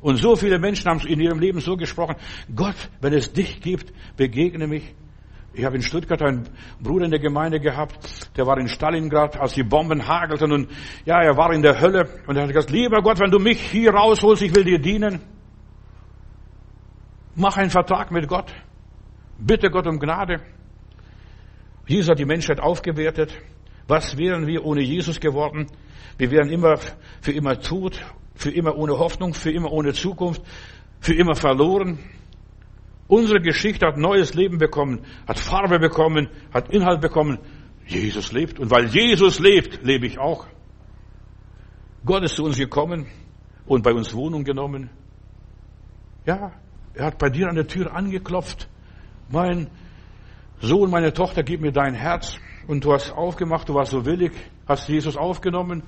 Und so viele Menschen haben in ihrem Leben so gesprochen, Gott, wenn es dich gibt, begegne mich. Ich habe in Stuttgart einen Bruder in der Gemeinde gehabt, der war in Stalingrad, als die Bomben hagelten und ja, er war in der Hölle und er hat gesagt, lieber Gott, wenn du mich hier rausholst, ich will dir dienen. Mach einen Vertrag mit Gott. Bitte Gott um Gnade. Jesus hat die Menschheit aufgewertet. Was wären wir ohne Jesus geworden? Wir wären immer für immer tot, für immer ohne Hoffnung, für immer ohne Zukunft, für immer verloren. Unsere Geschichte hat neues Leben bekommen, hat Farbe bekommen, hat Inhalt bekommen. Jesus lebt. Und weil Jesus lebt, lebe ich auch. Gott ist zu uns gekommen und bei uns Wohnung genommen. Ja, er hat bei dir an der Tür angeklopft. Mein Sohn, meine Tochter, gib mir dein Herz. Und du hast aufgemacht, du warst so willig, hast Jesus aufgenommen.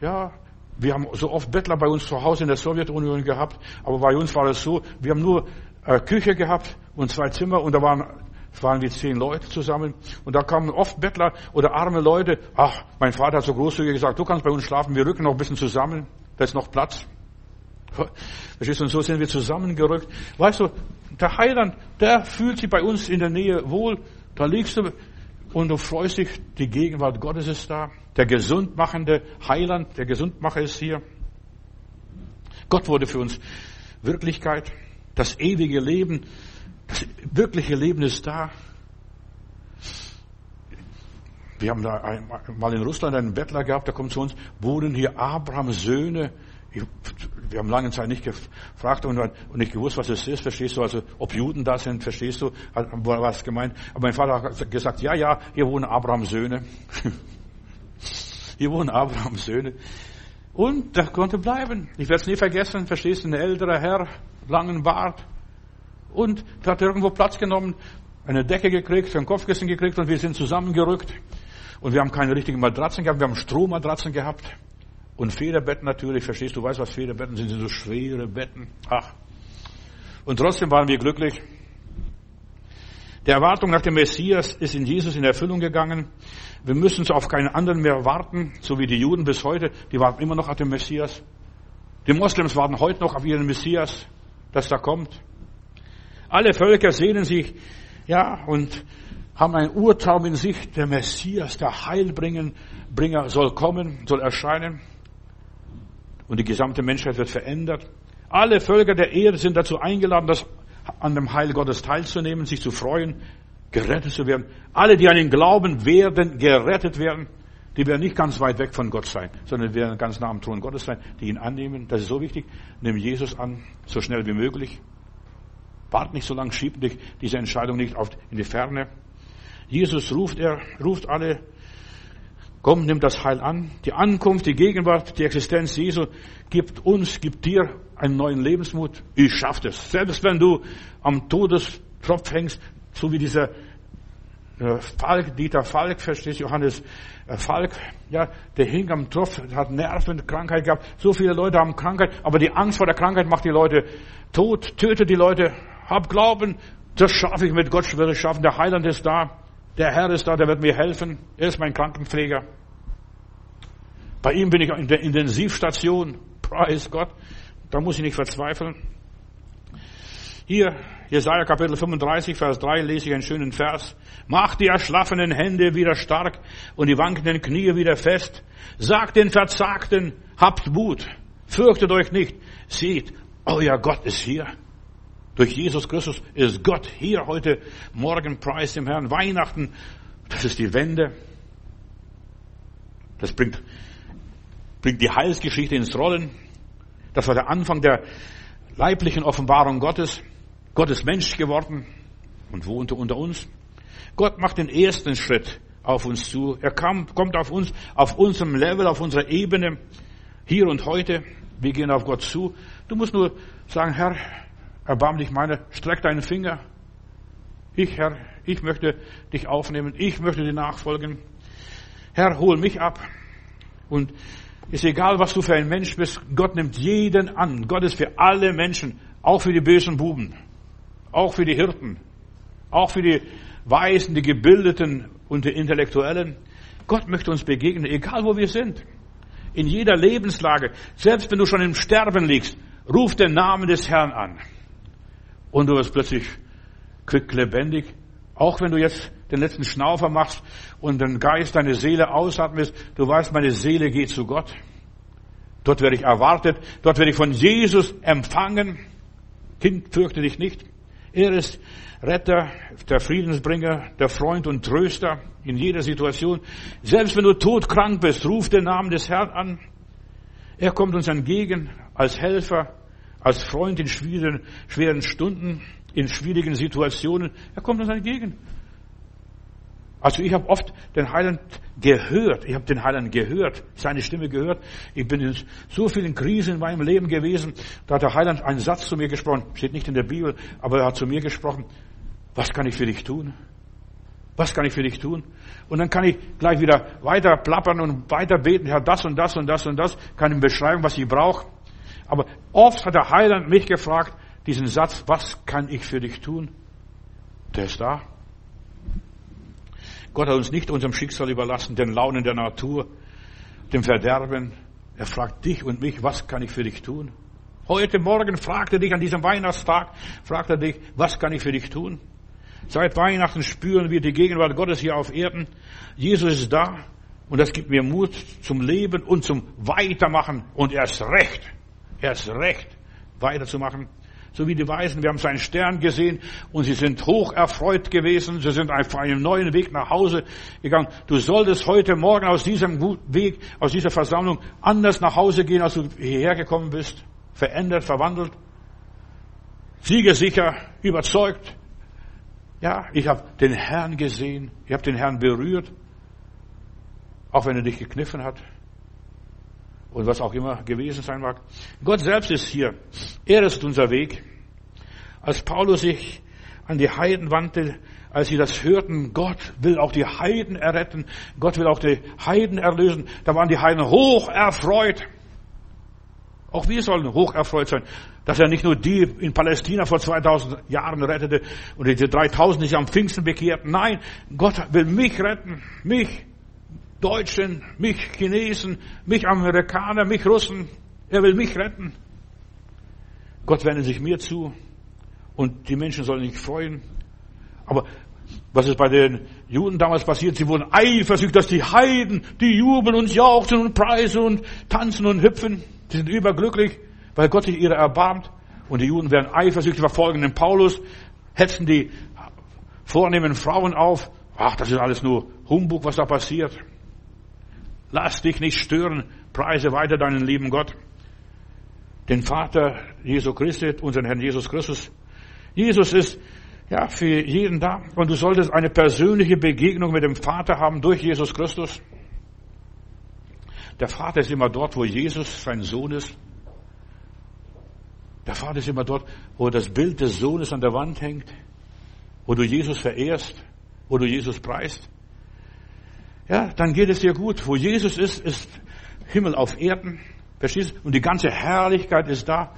Ja, wir haben so oft Bettler bei uns zu Hause in der Sowjetunion gehabt, aber bei uns war es so, wir haben nur äh, Küche gehabt und zwei Zimmer und da waren, waren wir zehn Leute zusammen und da kamen oft Bettler oder arme Leute, ach, mein Vater hat so großzügig gesagt, du kannst bei uns schlafen, wir rücken noch ein bisschen zusammen, da ist noch Platz. Und so sind wir zusammengerückt. Weißt du, der Heiland, der fühlt sich bei uns in der Nähe wohl, da liegst du und du freust dich, die Gegenwart Gottes ist da. Der gesundmachende Heiland, der Gesundmacher ist hier. Gott wurde für uns Wirklichkeit. Das ewige Leben, das wirkliche Leben ist da. Wir haben da mal in Russland einen Bettler gehabt, der kommt zu uns, wohnen hier Abrahams Söhne. Wir haben lange Zeit nicht gefragt und, nicht gewusst, was es ist, verstehst du? Also, ob Juden da sind, verstehst du? Was gemeint? Aber mein Vater hat gesagt, ja, ja, hier wohnen Abrahams Söhne. hier wohnen Abrahams Söhne. Und der konnte bleiben. Ich werde es nie vergessen, verstehst du? Ein älterer Herr, langen Bart. Und der hat irgendwo Platz genommen, eine Decke gekriegt, ein Kopfkissen gekriegt und wir sind zusammengerückt. Und wir haben keine richtigen Matratzen gehabt, wir haben Strohmatratzen gehabt. Und Federbetten natürlich, verstehst du, weißt was Federbetten sind, sind so schwere Betten. Ach. Und trotzdem waren wir glücklich. Die Erwartung nach dem Messias ist in Jesus in Erfüllung gegangen. Wir müssen auf keinen anderen mehr warten, so wie die Juden bis heute. Die warten immer noch auf den Messias. Die Moslems warten heute noch auf ihren Messias, dass da kommt. Alle Völker sehnen sich, ja, und haben einen Urtraum in sich. Der Messias, der Heilbringer soll kommen, soll erscheinen und die gesamte Menschheit wird verändert. Alle Völker der Erde sind dazu eingeladen, das an dem Heil Gottes teilzunehmen, sich zu freuen, gerettet zu werden. Alle, die an ihn glauben, werden gerettet werden. Die werden nicht ganz weit weg von Gott sein, sondern werden ganz nah am Thron Gottes sein, die ihn annehmen. Das ist so wichtig. Nimm Jesus an, so schnell wie möglich. Wart nicht so lange, schieb dich diese Entscheidung nicht auf, in die Ferne. Jesus ruft er, ruft alle Komm, nimm das Heil an. Die Ankunft, die Gegenwart, die Existenz Jesu gibt uns, gibt dir einen neuen Lebensmut. Ich schaff das. Selbst wenn du am Todestropf hängst, so wie dieser äh, Falk, Dieter Falk, verstehst Johannes äh, Falk, ja, der hing am Tropf, hat Nervenkrankheit gehabt. So viele Leute haben Krankheit, aber die Angst vor der Krankheit macht die Leute tot, tötet die Leute. Hab Glauben, das schaffe ich mit Gott, werde ich schaffen. Der Heiland ist da. Der Herr ist da, der wird mir helfen. Er ist mein Krankenpfleger. Bei ihm bin ich in der Intensivstation. Preis Gott. Da muss ich nicht verzweifeln. Hier, Jesaja Kapitel 35, Vers 3 lese ich einen schönen Vers. Macht die erschlaffenen Hände wieder stark und die wankenden Knie wieder fest. Sagt den Verzagten, habt Mut, fürchtet euch nicht. Seht, euer Gott ist hier. Durch Jesus Christus ist Gott hier heute Morgen, preis dem Herrn. Weihnachten, das ist die Wende. Das bringt, bringt die Heilsgeschichte ins Rollen. Das war der Anfang der leiblichen Offenbarung Gottes. Gott ist Mensch geworden und wohnte unter uns. Gott macht den ersten Schritt auf uns zu. Er kam, kommt auf uns, auf unserem Level, auf unserer Ebene, hier und heute. Wir gehen auf Gott zu. Du musst nur sagen, Herr, erbarm dich meiner, streck deinen Finger. Ich, Herr, ich möchte dich aufnehmen. Ich möchte dir nachfolgen. Herr, hol mich ab. Und ist egal, was du für ein Mensch bist. Gott nimmt jeden an. Gott ist für alle Menschen, auch für die bösen Buben, auch für die Hirten, auch für die Weisen, die Gebildeten und die Intellektuellen. Gott möchte uns begegnen, egal wo wir sind. In jeder Lebenslage. Selbst wenn du schon im Sterben liegst, ruf den Namen des Herrn an. Und du wirst plötzlich quick lebendig. Auch wenn du jetzt den letzten Schnaufer machst und den Geist, deine Seele ausatmest, du weißt, meine Seele geht zu Gott. Dort werde ich erwartet, dort werde ich von Jesus empfangen. Kind, fürchte dich nicht. Er ist Retter, der Friedensbringer, der Freund und Tröster in jeder Situation. Selbst wenn du todkrank bist, ruf den Namen des Herrn an. Er kommt uns entgegen als Helfer, als Freund in schwierigen, schweren Stunden, in schwierigen Situationen. Er kommt uns entgegen. Also ich habe oft den Heiland gehört. Ich habe den Heiland gehört, seine Stimme gehört. Ich bin in so vielen Krisen in meinem Leben gewesen. Da hat der Heiland einen Satz zu mir gesprochen. Steht nicht in der Bibel, aber er hat zu mir gesprochen. Was kann ich für dich tun? Was kann ich für dich tun? Und dann kann ich gleich wieder weiter plappern und weiter beten. Herr, das und das und das und das. Kann ihm beschreiben, was ich brauche. Aber oft hat der Heiland mich gefragt, diesen Satz, was kann ich für dich tun? Der ist da. Gott hat uns nicht unserem Schicksal überlassen, den Launen der Natur, dem Verderben. Er fragt dich und mich, was kann ich für dich tun? Heute Morgen fragt er dich an diesem Weihnachtstag, fragt er dich, was kann ich für dich tun? Seit Weihnachten spüren wir die Gegenwart Gottes hier auf Erden. Jesus ist da und das gibt mir Mut zum Leben und zum Weitermachen und erst recht, erst recht weiterzumachen so wie die Weisen. Wir haben seinen Stern gesehen und sie sind hoch erfreut gewesen. Sie sind auf einem neuen Weg nach Hause gegangen. Du solltest heute Morgen aus diesem Weg, aus dieser Versammlung anders nach Hause gehen, als du hierher gekommen bist. Verändert, verwandelt. Siegesicher, überzeugt. Ja, ich habe den Herrn gesehen. Ich habe den Herrn berührt. Auch wenn er dich gekniffen hat und was auch immer gewesen sein mag. Gott selbst ist hier. Er ist unser Weg. Als Paulus sich an die Heiden wandte, als sie das hörten, Gott will auch die Heiden erretten, Gott will auch die Heiden erlösen, da waren die Heiden hoch erfreut. Auch wir sollen hoch erfreut sein, dass er nicht nur die in Palästina vor 2000 Jahren rettete und die 3000 sich am Pfingsten bekehrten. Nein, Gott will mich retten, mich, Deutschen, mich Chinesen, mich Amerikaner, mich Russen. Er will mich retten. Gott wendet sich mir zu und die Menschen sollen sich freuen. Aber was ist bei den Juden damals passiert? Sie wurden eifersüchtig, dass die Heiden, die jubeln und jauchzen und preisen und tanzen und hüpfen. Sie sind überglücklich, weil Gott sich ihrer erbarmt. Und die Juden werden eifersüchtig, verfolgen den Paulus, hetzen die vornehmen Frauen auf. Ach, das ist alles nur Humbug, was da passiert. Lass dich nicht stören. Preise weiter deinen lieben Gott. Den Vater Jesu Christi, unseren Herrn Jesus Christus. Jesus ist ja für jeden da. Und du solltest eine persönliche Begegnung mit dem Vater haben durch Jesus Christus. Der Vater ist immer dort, wo Jesus sein Sohn ist. Der Vater ist immer dort, wo das Bild des Sohnes an der Wand hängt, wo du Jesus verehrst, wo du Jesus preist ja, dann geht es dir gut. Wo Jesus ist, ist Himmel auf Erden. Verstehst du? Und die ganze Herrlichkeit ist da.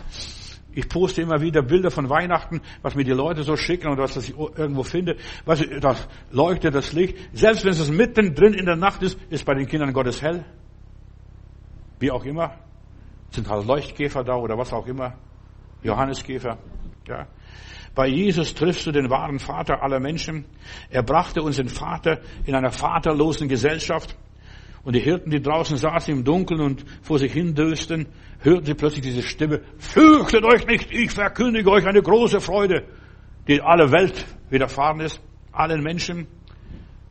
Ich poste immer wieder Bilder von Weihnachten, was mir die Leute so schicken und was ich irgendwo finde. Was, da leuchtet das Licht. Selbst wenn es mittendrin in der Nacht ist, ist bei den Kindern Gottes hell. Wie auch immer. Sind halt Leuchtkäfer da oder was auch immer. Johanneskäfer. Ja. Bei Jesus triffst du den wahren Vater aller Menschen. Er brachte uns den Vater in einer vaterlosen Gesellschaft. Und die Hirten, die draußen saßen im Dunkeln und vor sich hin dösten, hörten sie plötzlich diese Stimme, fürchtet euch nicht, ich verkündige euch eine große Freude, die alle Welt widerfahren ist, allen Menschen.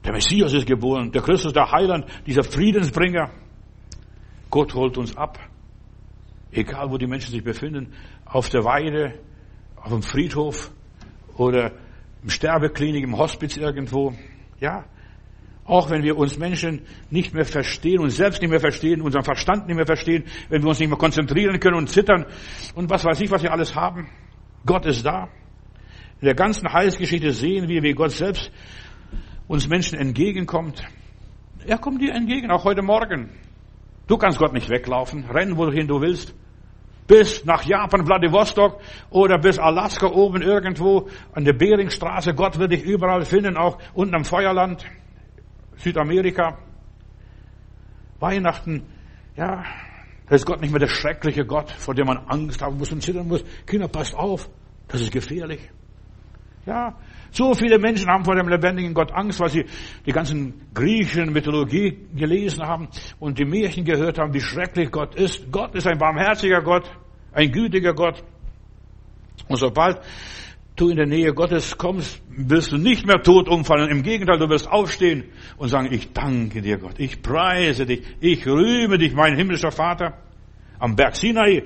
Der Messias ist geboren, der Christus, der Heiland, dieser Friedensbringer. Gott holt uns ab, egal wo die Menschen sich befinden, auf der Weide, auf dem Friedhof oder im Sterbeklinik, im Hospiz irgendwo. Ja, auch wenn wir uns Menschen nicht mehr verstehen, uns selbst nicht mehr verstehen, unseren Verstand nicht mehr verstehen, wenn wir uns nicht mehr konzentrieren können und zittern und was weiß ich, was wir alles haben. Gott ist da. In der ganzen Heilsgeschichte sehen wir, wie Gott selbst uns Menschen entgegenkommt. Er kommt dir entgegen, auch heute Morgen. Du kannst Gott nicht weglaufen, rennen, wohin du willst. Bis nach Japan, Vladivostok oder bis Alaska oben irgendwo an der Beringstraße. Gott wird dich überall finden, auch unten am Feuerland. Südamerika. Weihnachten, ja, da ist Gott nicht mehr der schreckliche Gott, vor dem man Angst haben muss und zittern muss. Kinder, passt auf, das ist gefährlich. Ja, so viele Menschen haben vor dem lebendigen Gott Angst, weil sie die ganzen griechischen Mythologie gelesen haben und die Märchen gehört haben, wie schrecklich Gott ist. Gott ist ein barmherziger Gott, ein gütiger Gott. Und sobald du in der Nähe Gottes kommst, wirst du nicht mehr tot umfallen. Im Gegenteil, du wirst aufstehen und sagen, ich danke dir Gott, ich preise dich, ich rühme dich, mein himmlischer Vater. Am Berg Sinai,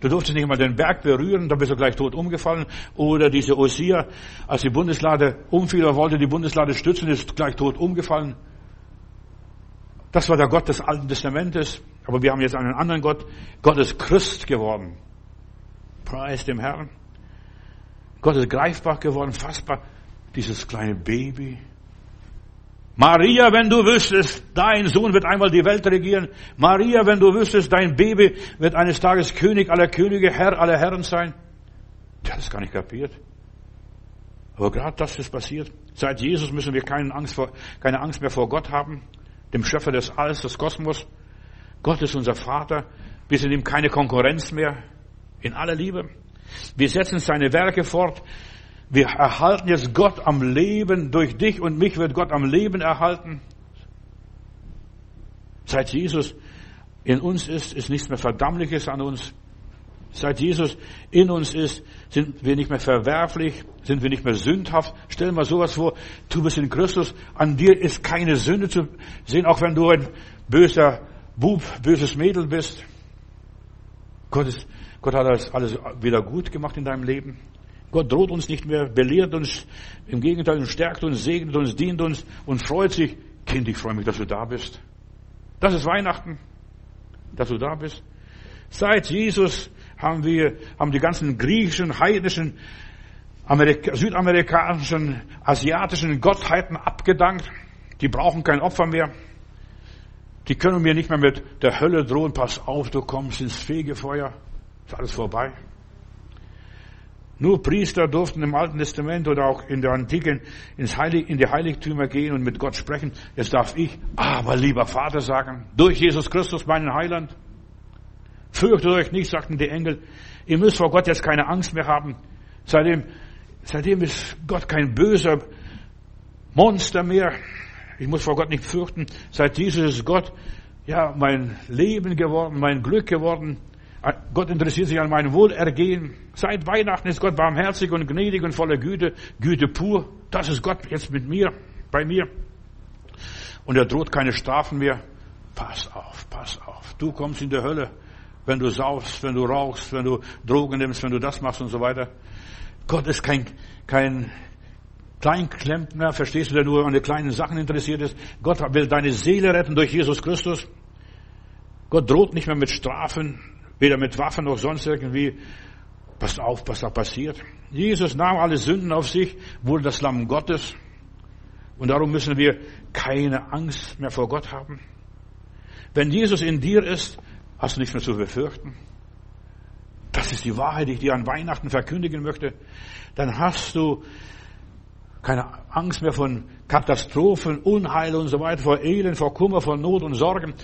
du durftest nicht mal den Berg berühren, da bist du gleich tot umgefallen. Oder diese Osia, als die Bundeslade umfiel, er wollte die Bundeslade stützen, ist gleich tot umgefallen. Das war der Gott des Alten Testamentes. Aber wir haben jetzt einen anderen Gott. Gott ist Christ geworden. Preis dem Herrn. Gott ist greifbar geworden, fassbar. Dieses kleine Baby. Maria, wenn du wüsstest, dein Sohn wird einmal die Welt regieren. Maria, wenn du wüsstest, dein Baby wird eines Tages König aller Könige, Herr aller Herren sein. Der hat es gar nicht kapiert. Aber gerade das ist passiert. Seit Jesus müssen wir keine Angst, vor, keine Angst mehr vor Gott haben, dem Schöpfer des Alls, des Kosmos. Gott ist unser Vater. Wir sind ihm keine Konkurrenz mehr. In aller Liebe. Wir setzen seine Werke fort. Wir erhalten jetzt Gott am Leben. Durch dich und mich wird Gott am Leben erhalten. Seit Jesus in uns ist, ist nichts mehr Verdammliches an uns. Seit Jesus in uns ist, sind wir nicht mehr verwerflich, sind wir nicht mehr sündhaft. Stell mal sowas vor, du bist in Christus, an dir ist keine Sünde zu sehen, auch wenn du ein böser Bub, böses Mädel bist. Gott ist Gott hat das alles wieder gut gemacht in deinem Leben. Gott droht uns nicht mehr, belehrt uns, im Gegenteil, stärkt uns, segnet uns, dient uns und freut sich. Kind, ich freue mich, dass du da bist. Das ist Weihnachten, dass du da bist. Seit Jesus haben wir, haben die ganzen griechischen, heidnischen, Amerika, südamerikanischen, asiatischen Gottheiten abgedankt. Die brauchen kein Opfer mehr. Die können mir nicht mehr mit der Hölle drohen. Pass auf, du kommst ins Fegefeuer. Ist alles vorbei. Nur Priester durften im Alten Testament oder auch in der Antiken ins Heilig, in die Heiligtümer gehen und mit Gott sprechen. Jetzt darf ich, aber lieber Vater sagen, durch Jesus Christus, meinen Heiland, fürchtet euch nicht, sagten die Engel. Ihr müsst vor Gott jetzt keine Angst mehr haben. Seitdem, seitdem ist Gott kein böser Monster mehr. Ich muss vor Gott nicht fürchten. Seit Jesus ist Gott, ja, mein Leben geworden, mein Glück geworden. Gott interessiert sich an meinem Wohlergehen. Seit Weihnachten ist Gott barmherzig und gnädig und voller Güte, Güte pur. Das ist Gott jetzt mit mir, bei mir. Und er droht keine Strafen mehr. Pass auf, pass auf. Du kommst in die Hölle, wenn du saufst, wenn du rauchst, wenn du Drogen nimmst, wenn du das machst und so weiter. Gott ist kein, kein Kleinklempner, verstehst du, der nur an den kleinen Sachen interessiert ist. Gott will deine Seele retten durch Jesus Christus. Gott droht nicht mehr mit Strafen. Weder mit Waffen noch sonst irgendwie. Passt auf, was da passiert. Jesus nahm alle Sünden auf sich, wurde das Lamm Gottes. Und darum müssen wir keine Angst mehr vor Gott haben. Wenn Jesus in dir ist, hast du nichts mehr zu befürchten. Das ist die Wahrheit, die ich dir an Weihnachten verkündigen möchte. Dann hast du keine Angst mehr von Katastrophen, Unheil und so weiter, vor Elend, vor Kummer, vor Not und Sorgen.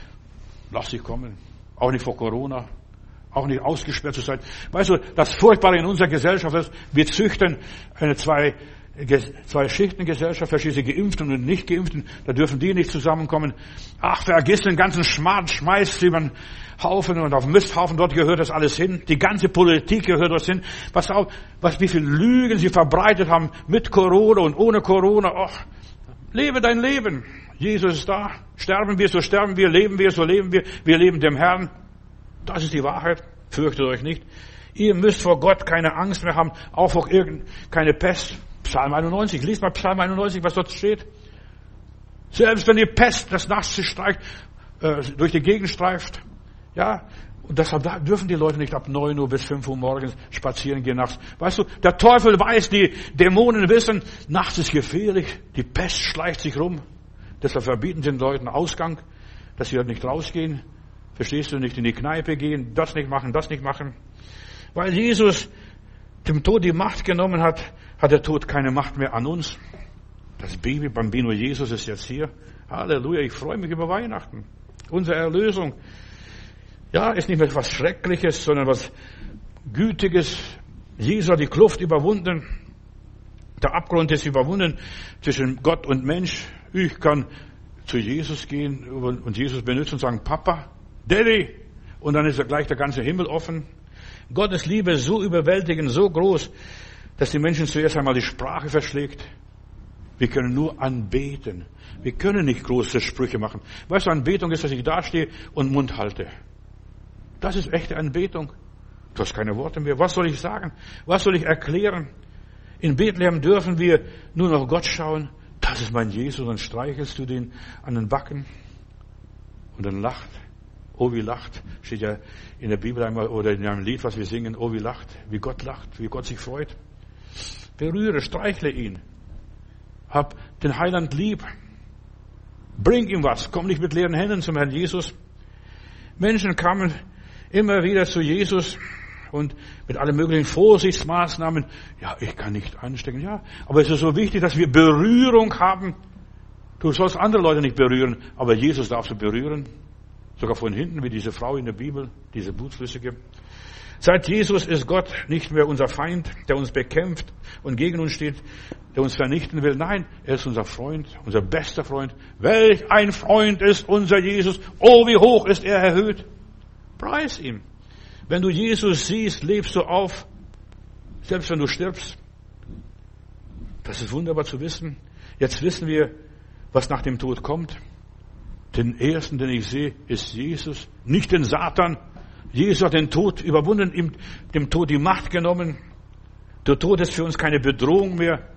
Lass dich kommen. Auch nicht vor Corona auch nicht ausgesperrt zu sein. Weißt du, das Furchtbare in unserer Gesellschaft ist, wir züchten eine zwei, zwei Schichtengesellschaft, verschiedene Geimpften und Nicht-Geimpften, da dürfen die nicht zusammenkommen. Ach, vergiss den ganzen Schmarrn, schmeißt über den Haufen und auf den Misthaufen, dort gehört das alles hin. Die ganze Politik gehört dort hin. Was auch, was, wie viel Lügen sie verbreitet haben mit Corona und ohne Corona. Ach, lebe dein Leben. Jesus ist da. Sterben wir, so sterben wir. Leben wir, so leben wir. Wir leben dem Herrn. Das ist die Wahrheit. Fürchtet euch nicht. Ihr müsst vor Gott keine Angst mehr haben, auch vor irgend, keine Pest. Psalm 91. Lies mal Psalm 91, was dort steht. Selbst wenn die Pest das Nachts streicht, äh, durch die Gegend streift. Ja, und deshalb dürfen die Leute nicht ab 9 Uhr bis 5 Uhr morgens spazieren gehen nachts. Weißt du, der Teufel weiß, die Dämonen wissen, nachts ist gefährlich, die Pest schleicht sich rum. Deshalb verbieten sie den Leuten Ausgang, dass sie halt nicht rausgehen. Verstehst du, nicht in die Kneipe gehen, das nicht machen, das nicht machen. Weil Jesus dem Tod die Macht genommen hat, hat der Tod keine Macht mehr an uns. Das Baby Bambino Jesus ist jetzt hier. Halleluja, ich freue mich über Weihnachten. Unsere Erlösung. Ja, ist nicht mehr etwas Schreckliches, sondern was Gütiges. Jesus hat die Kluft überwunden. Der Abgrund ist überwunden zwischen Gott und Mensch. Ich kann zu Jesus gehen und Jesus benutzen und sagen, Papa, Daddy. Und dann ist ja gleich der ganze Himmel offen. Gottes Liebe ist so überwältigend, so groß, dass die Menschen zuerst einmal die Sprache verschlägt. Wir können nur anbeten. Wir können nicht große Sprüche machen. Weißt du, Anbetung ist, dass ich dastehe und Mund halte. Das ist echte Anbetung. Du hast keine Worte mehr. Was soll ich sagen? Was soll ich erklären? In Bethlehem dürfen wir nur noch Gott schauen. Das ist mein Jesus. Und streichelst du den an den Backen. Und dann lacht Oh, wie lacht, steht ja in der Bibel einmal oder in einem Lied, was wir singen. Oh, wie lacht, wie Gott lacht, wie Gott sich freut. Berühre, streichle ihn. Hab den Heiland lieb. Bring ihm was. Komm nicht mit leeren Händen zum Herrn Jesus. Menschen kamen immer wieder zu Jesus und mit allen möglichen Vorsichtsmaßnahmen. Ja, ich kann nicht anstecken. Ja, aber es ist so wichtig, dass wir Berührung haben. Du sollst andere Leute nicht berühren, aber Jesus darfst du berühren. Sogar von hinten, wie diese Frau in der Bibel, diese Blutflüssige. Seit Jesus ist Gott nicht mehr unser Feind, der uns bekämpft und gegen uns steht, der uns vernichten will. Nein, er ist unser Freund, unser bester Freund. Welch ein Freund ist unser Jesus. Oh, wie hoch ist er erhöht. Preis ihm. Wenn du Jesus siehst, lebst du auf, selbst wenn du stirbst. Das ist wunderbar zu wissen. Jetzt wissen wir, was nach dem Tod kommt. Den ersten, den ich sehe, ist Jesus, nicht den Satan. Jesus hat den Tod überwunden, ihm dem Tod die Macht genommen. Der Tod ist für uns keine Bedrohung mehr.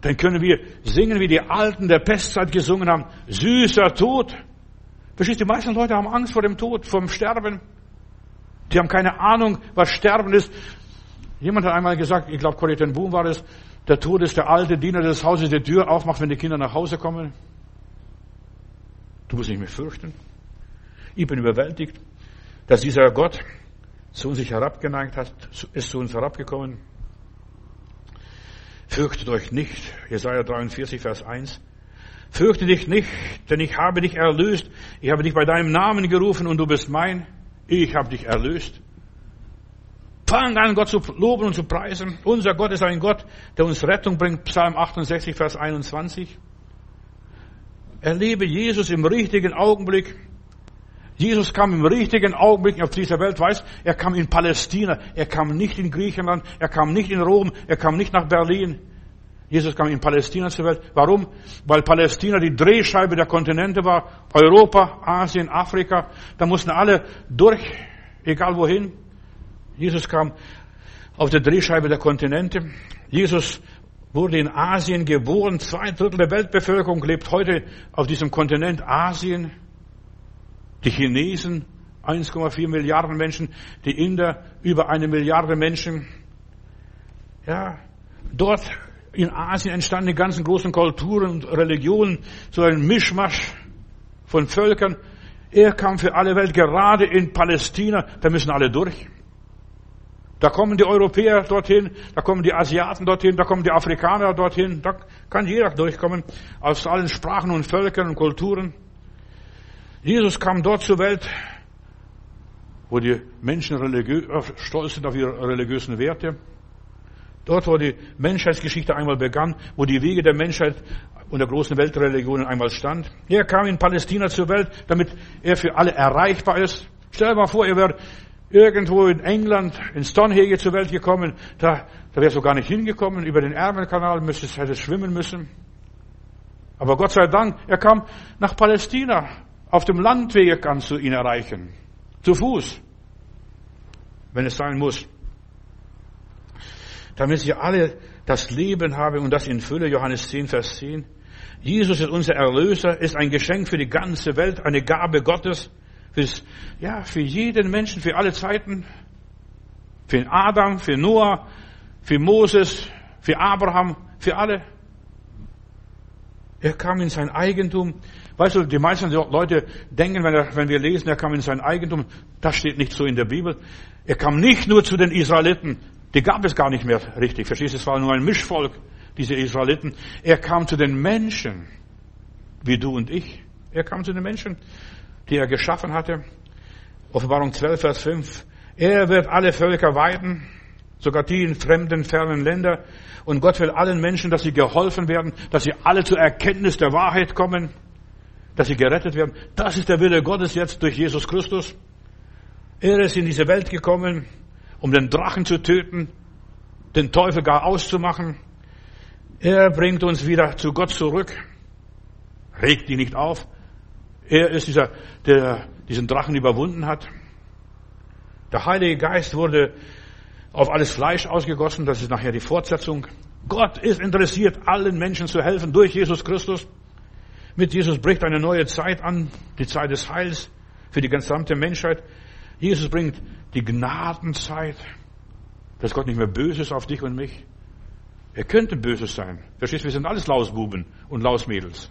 Dann können wir singen, wie die Alten der Pestzeit gesungen haben. Süßer Tod. Verstehst du, die meisten Leute haben Angst vor dem Tod, vor dem Sterben. Die haben keine Ahnung, was Sterben ist. Jemand hat einmal gesagt, ich glaube, Corrie ten Boom war es, der Tod ist der alte Diener des Hauses, der Tür aufmacht, wenn die Kinder nach Hause kommen. Du musst nicht mehr fürchten. Ich bin überwältigt, dass dieser Gott zu uns sich herabgeneigt hat, ist zu uns herabgekommen. Fürchtet euch nicht, Jesaja 43, Vers 1. Fürchte dich nicht, denn ich habe dich erlöst. Ich habe dich bei deinem Namen gerufen und du bist mein. Ich habe dich erlöst. Fang an, Gott zu loben und zu preisen. Unser Gott ist ein Gott, der uns Rettung bringt. Psalm 68, Vers 21. Erlebe Jesus im richtigen Augenblick. Jesus kam im richtigen Augenblick auf dieser Welt, weiß, er kam in Palästina, er kam nicht in Griechenland, er kam nicht in Rom, er kam nicht nach Berlin. Jesus kam in Palästina zur Welt. Warum? Weil Palästina die Drehscheibe der Kontinente war. Europa, Asien, Afrika. Da mussten alle durch, egal wohin. Jesus kam auf der Drehscheibe der Kontinente. Jesus wurde in Asien geboren. Zwei Drittel der Weltbevölkerung lebt heute auf diesem Kontinent Asien. Die Chinesen, 1,4 Milliarden Menschen. Die Inder, über eine Milliarde Menschen. Ja, dort in Asien entstanden die ganzen großen Kulturen und Religionen, so ein Mischmasch von Völkern. Er kam für alle Welt gerade in Palästina, da müssen alle durch. Da kommen die Europäer dorthin, da kommen die Asiaten dorthin, da kommen die Afrikaner dorthin, da kann jeder durchkommen, aus allen Sprachen und Völkern und Kulturen. Jesus kam dort zur Welt wo die Menschen stolz sind auf ihre religiösen Werte. Dort, wo die Menschheitsgeschichte einmal begann, wo die Wege der Menschheit und der großen Weltreligionen einmal stand. Er kam in Palästina zur Welt, damit er für alle erreichbar ist. Stell dir mal vor, er wäre irgendwo in England, in Stonehenge zur Welt gekommen, da, da er so gar nicht hingekommen, über den Ärmelkanal müsste es, hätte schwimmen müssen. Aber Gott sei Dank, er kam nach Palästina. Auf dem Landweg kannst du ihn erreichen. Zu Fuß. Wenn es sein muss. Damit sie alle das Leben haben und das in Fülle, Johannes 10, Vers 10. Jesus ist unser Erlöser, ist ein Geschenk für die ganze Welt, eine Gabe Gottes, fürs, ja, für jeden Menschen, für alle Zeiten, für Adam, für Noah, für Moses, für Abraham, für alle. Er kam in sein Eigentum. Weißt du, die meisten Leute denken, wenn, er, wenn wir lesen, er kam in sein Eigentum, das steht nicht so in der Bibel. Er kam nicht nur zu den Israeliten, die gab es gar nicht mehr richtig. Verstehst du, es war nur ein Mischvolk, diese Israeliten. Er kam zu den Menschen, wie du und ich. Er kam zu den Menschen, die er geschaffen hatte. Offenbarung 12, Vers 5. Er wird alle Völker weiden, sogar die in fremden, fernen Ländern. Und Gott will allen Menschen, dass sie geholfen werden, dass sie alle zur Erkenntnis der Wahrheit kommen dass sie gerettet werden. Das ist der Wille Gottes jetzt durch Jesus Christus. Er ist in diese Welt gekommen, um den Drachen zu töten, den Teufel gar auszumachen. Er bringt uns wieder zu Gott zurück, regt ihn nicht auf. Er ist dieser, der diesen Drachen überwunden hat. Der Heilige Geist wurde auf alles Fleisch ausgegossen. Das ist nachher die Fortsetzung. Gott ist interessiert, allen Menschen zu helfen durch Jesus Christus. Mit Jesus bricht eine neue Zeit an, die Zeit des Heils für die gesamte Menschheit. Jesus bringt die Gnadenzeit, dass Gott nicht mehr böse ist auf dich und mich. Er könnte böse sein. Verstehst du, wir sind alles Lausbuben und Lausmädels.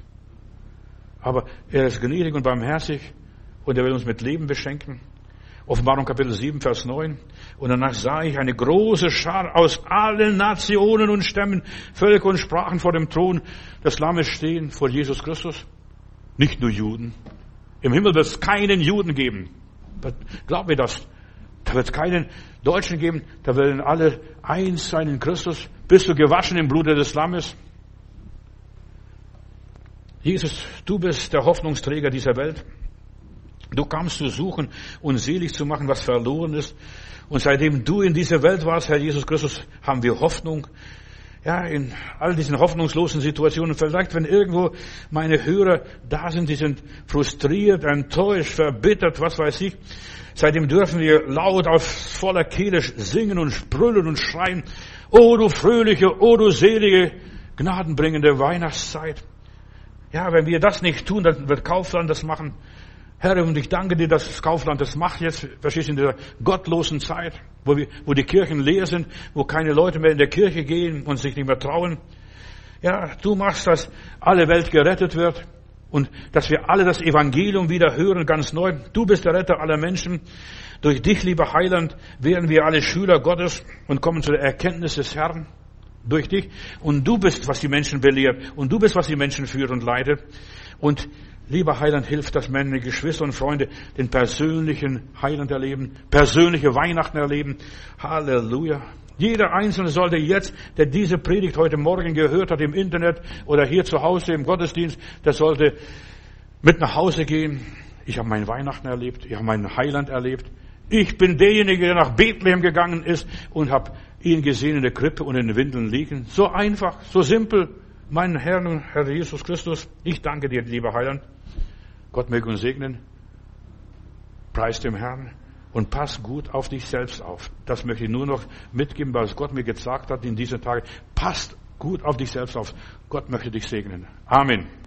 Aber er ist gnädig und barmherzig und er will uns mit Leben beschenken. Offenbarung Kapitel 7, Vers 9. Und danach sah ich eine große Schar aus allen Nationen und Stämmen, Völker und Sprachen vor dem Thron des Lammes stehen, vor Jesus Christus. Nicht nur Juden. Im Himmel wird es keinen Juden geben. Glaub mir das. Da wird es keinen Deutschen geben. Da werden alle eins sein in Christus. Bist du gewaschen im Blute des Lammes? Jesus, du bist der Hoffnungsträger dieser Welt. Du kamst zu suchen und selig zu machen, was verloren ist. Und seitdem du in dieser Welt warst, Herr Jesus Christus, haben wir Hoffnung. Ja, in all diesen hoffnungslosen Situationen. Vielleicht, wenn irgendwo meine Hörer da sind, die sind frustriert, enttäuscht, verbittert, was weiß ich. Seitdem dürfen wir laut auf voller Kehle singen und brüllen und schreien. Oh, du fröhliche, oh, du selige, gnadenbringende Weihnachtszeit. Ja, wenn wir das nicht tun, dann wird Kaufland das machen. Herr, und ich danke dir, dass das Kaufland das macht jetzt, verstehst in der gottlosen Zeit, wo, wir, wo die Kirchen leer sind, wo keine Leute mehr in der Kirche gehen und sich nicht mehr trauen. Ja, du machst, dass alle Welt gerettet wird und dass wir alle das Evangelium wieder hören, ganz neu. Du bist der Retter aller Menschen. Durch dich, lieber Heiland, werden wir alle Schüler Gottes und kommen zu der Erkenntnis des Herrn. Durch dich. Und du bist, was die Menschen belehrt. Und du bist, was die Menschen führt und leitet. Und Lieber Heiland, hilf, dass meine Geschwister und Freunde den persönlichen Heiland erleben, persönliche Weihnachten erleben. Halleluja. Jeder Einzelne sollte jetzt, der diese Predigt heute Morgen gehört hat im Internet oder hier zu Hause im Gottesdienst, der sollte mit nach Hause gehen. Ich habe mein Weihnachten erlebt, ich habe meinen Heiland erlebt. Ich bin derjenige, der nach Bethlehem gegangen ist und habe ihn gesehen in der Krippe und in den Windeln liegen. So einfach, so simpel. Mein Herr und Herr Jesus Christus, ich danke dir, lieber Heiland. Gott möge uns segnen. Preis dem Herrn und pass gut auf dich selbst auf. Das möchte ich nur noch mitgeben, was Gott mir gesagt hat in diesen Tagen. Passt gut auf dich selbst auf. Gott möchte dich segnen. Amen.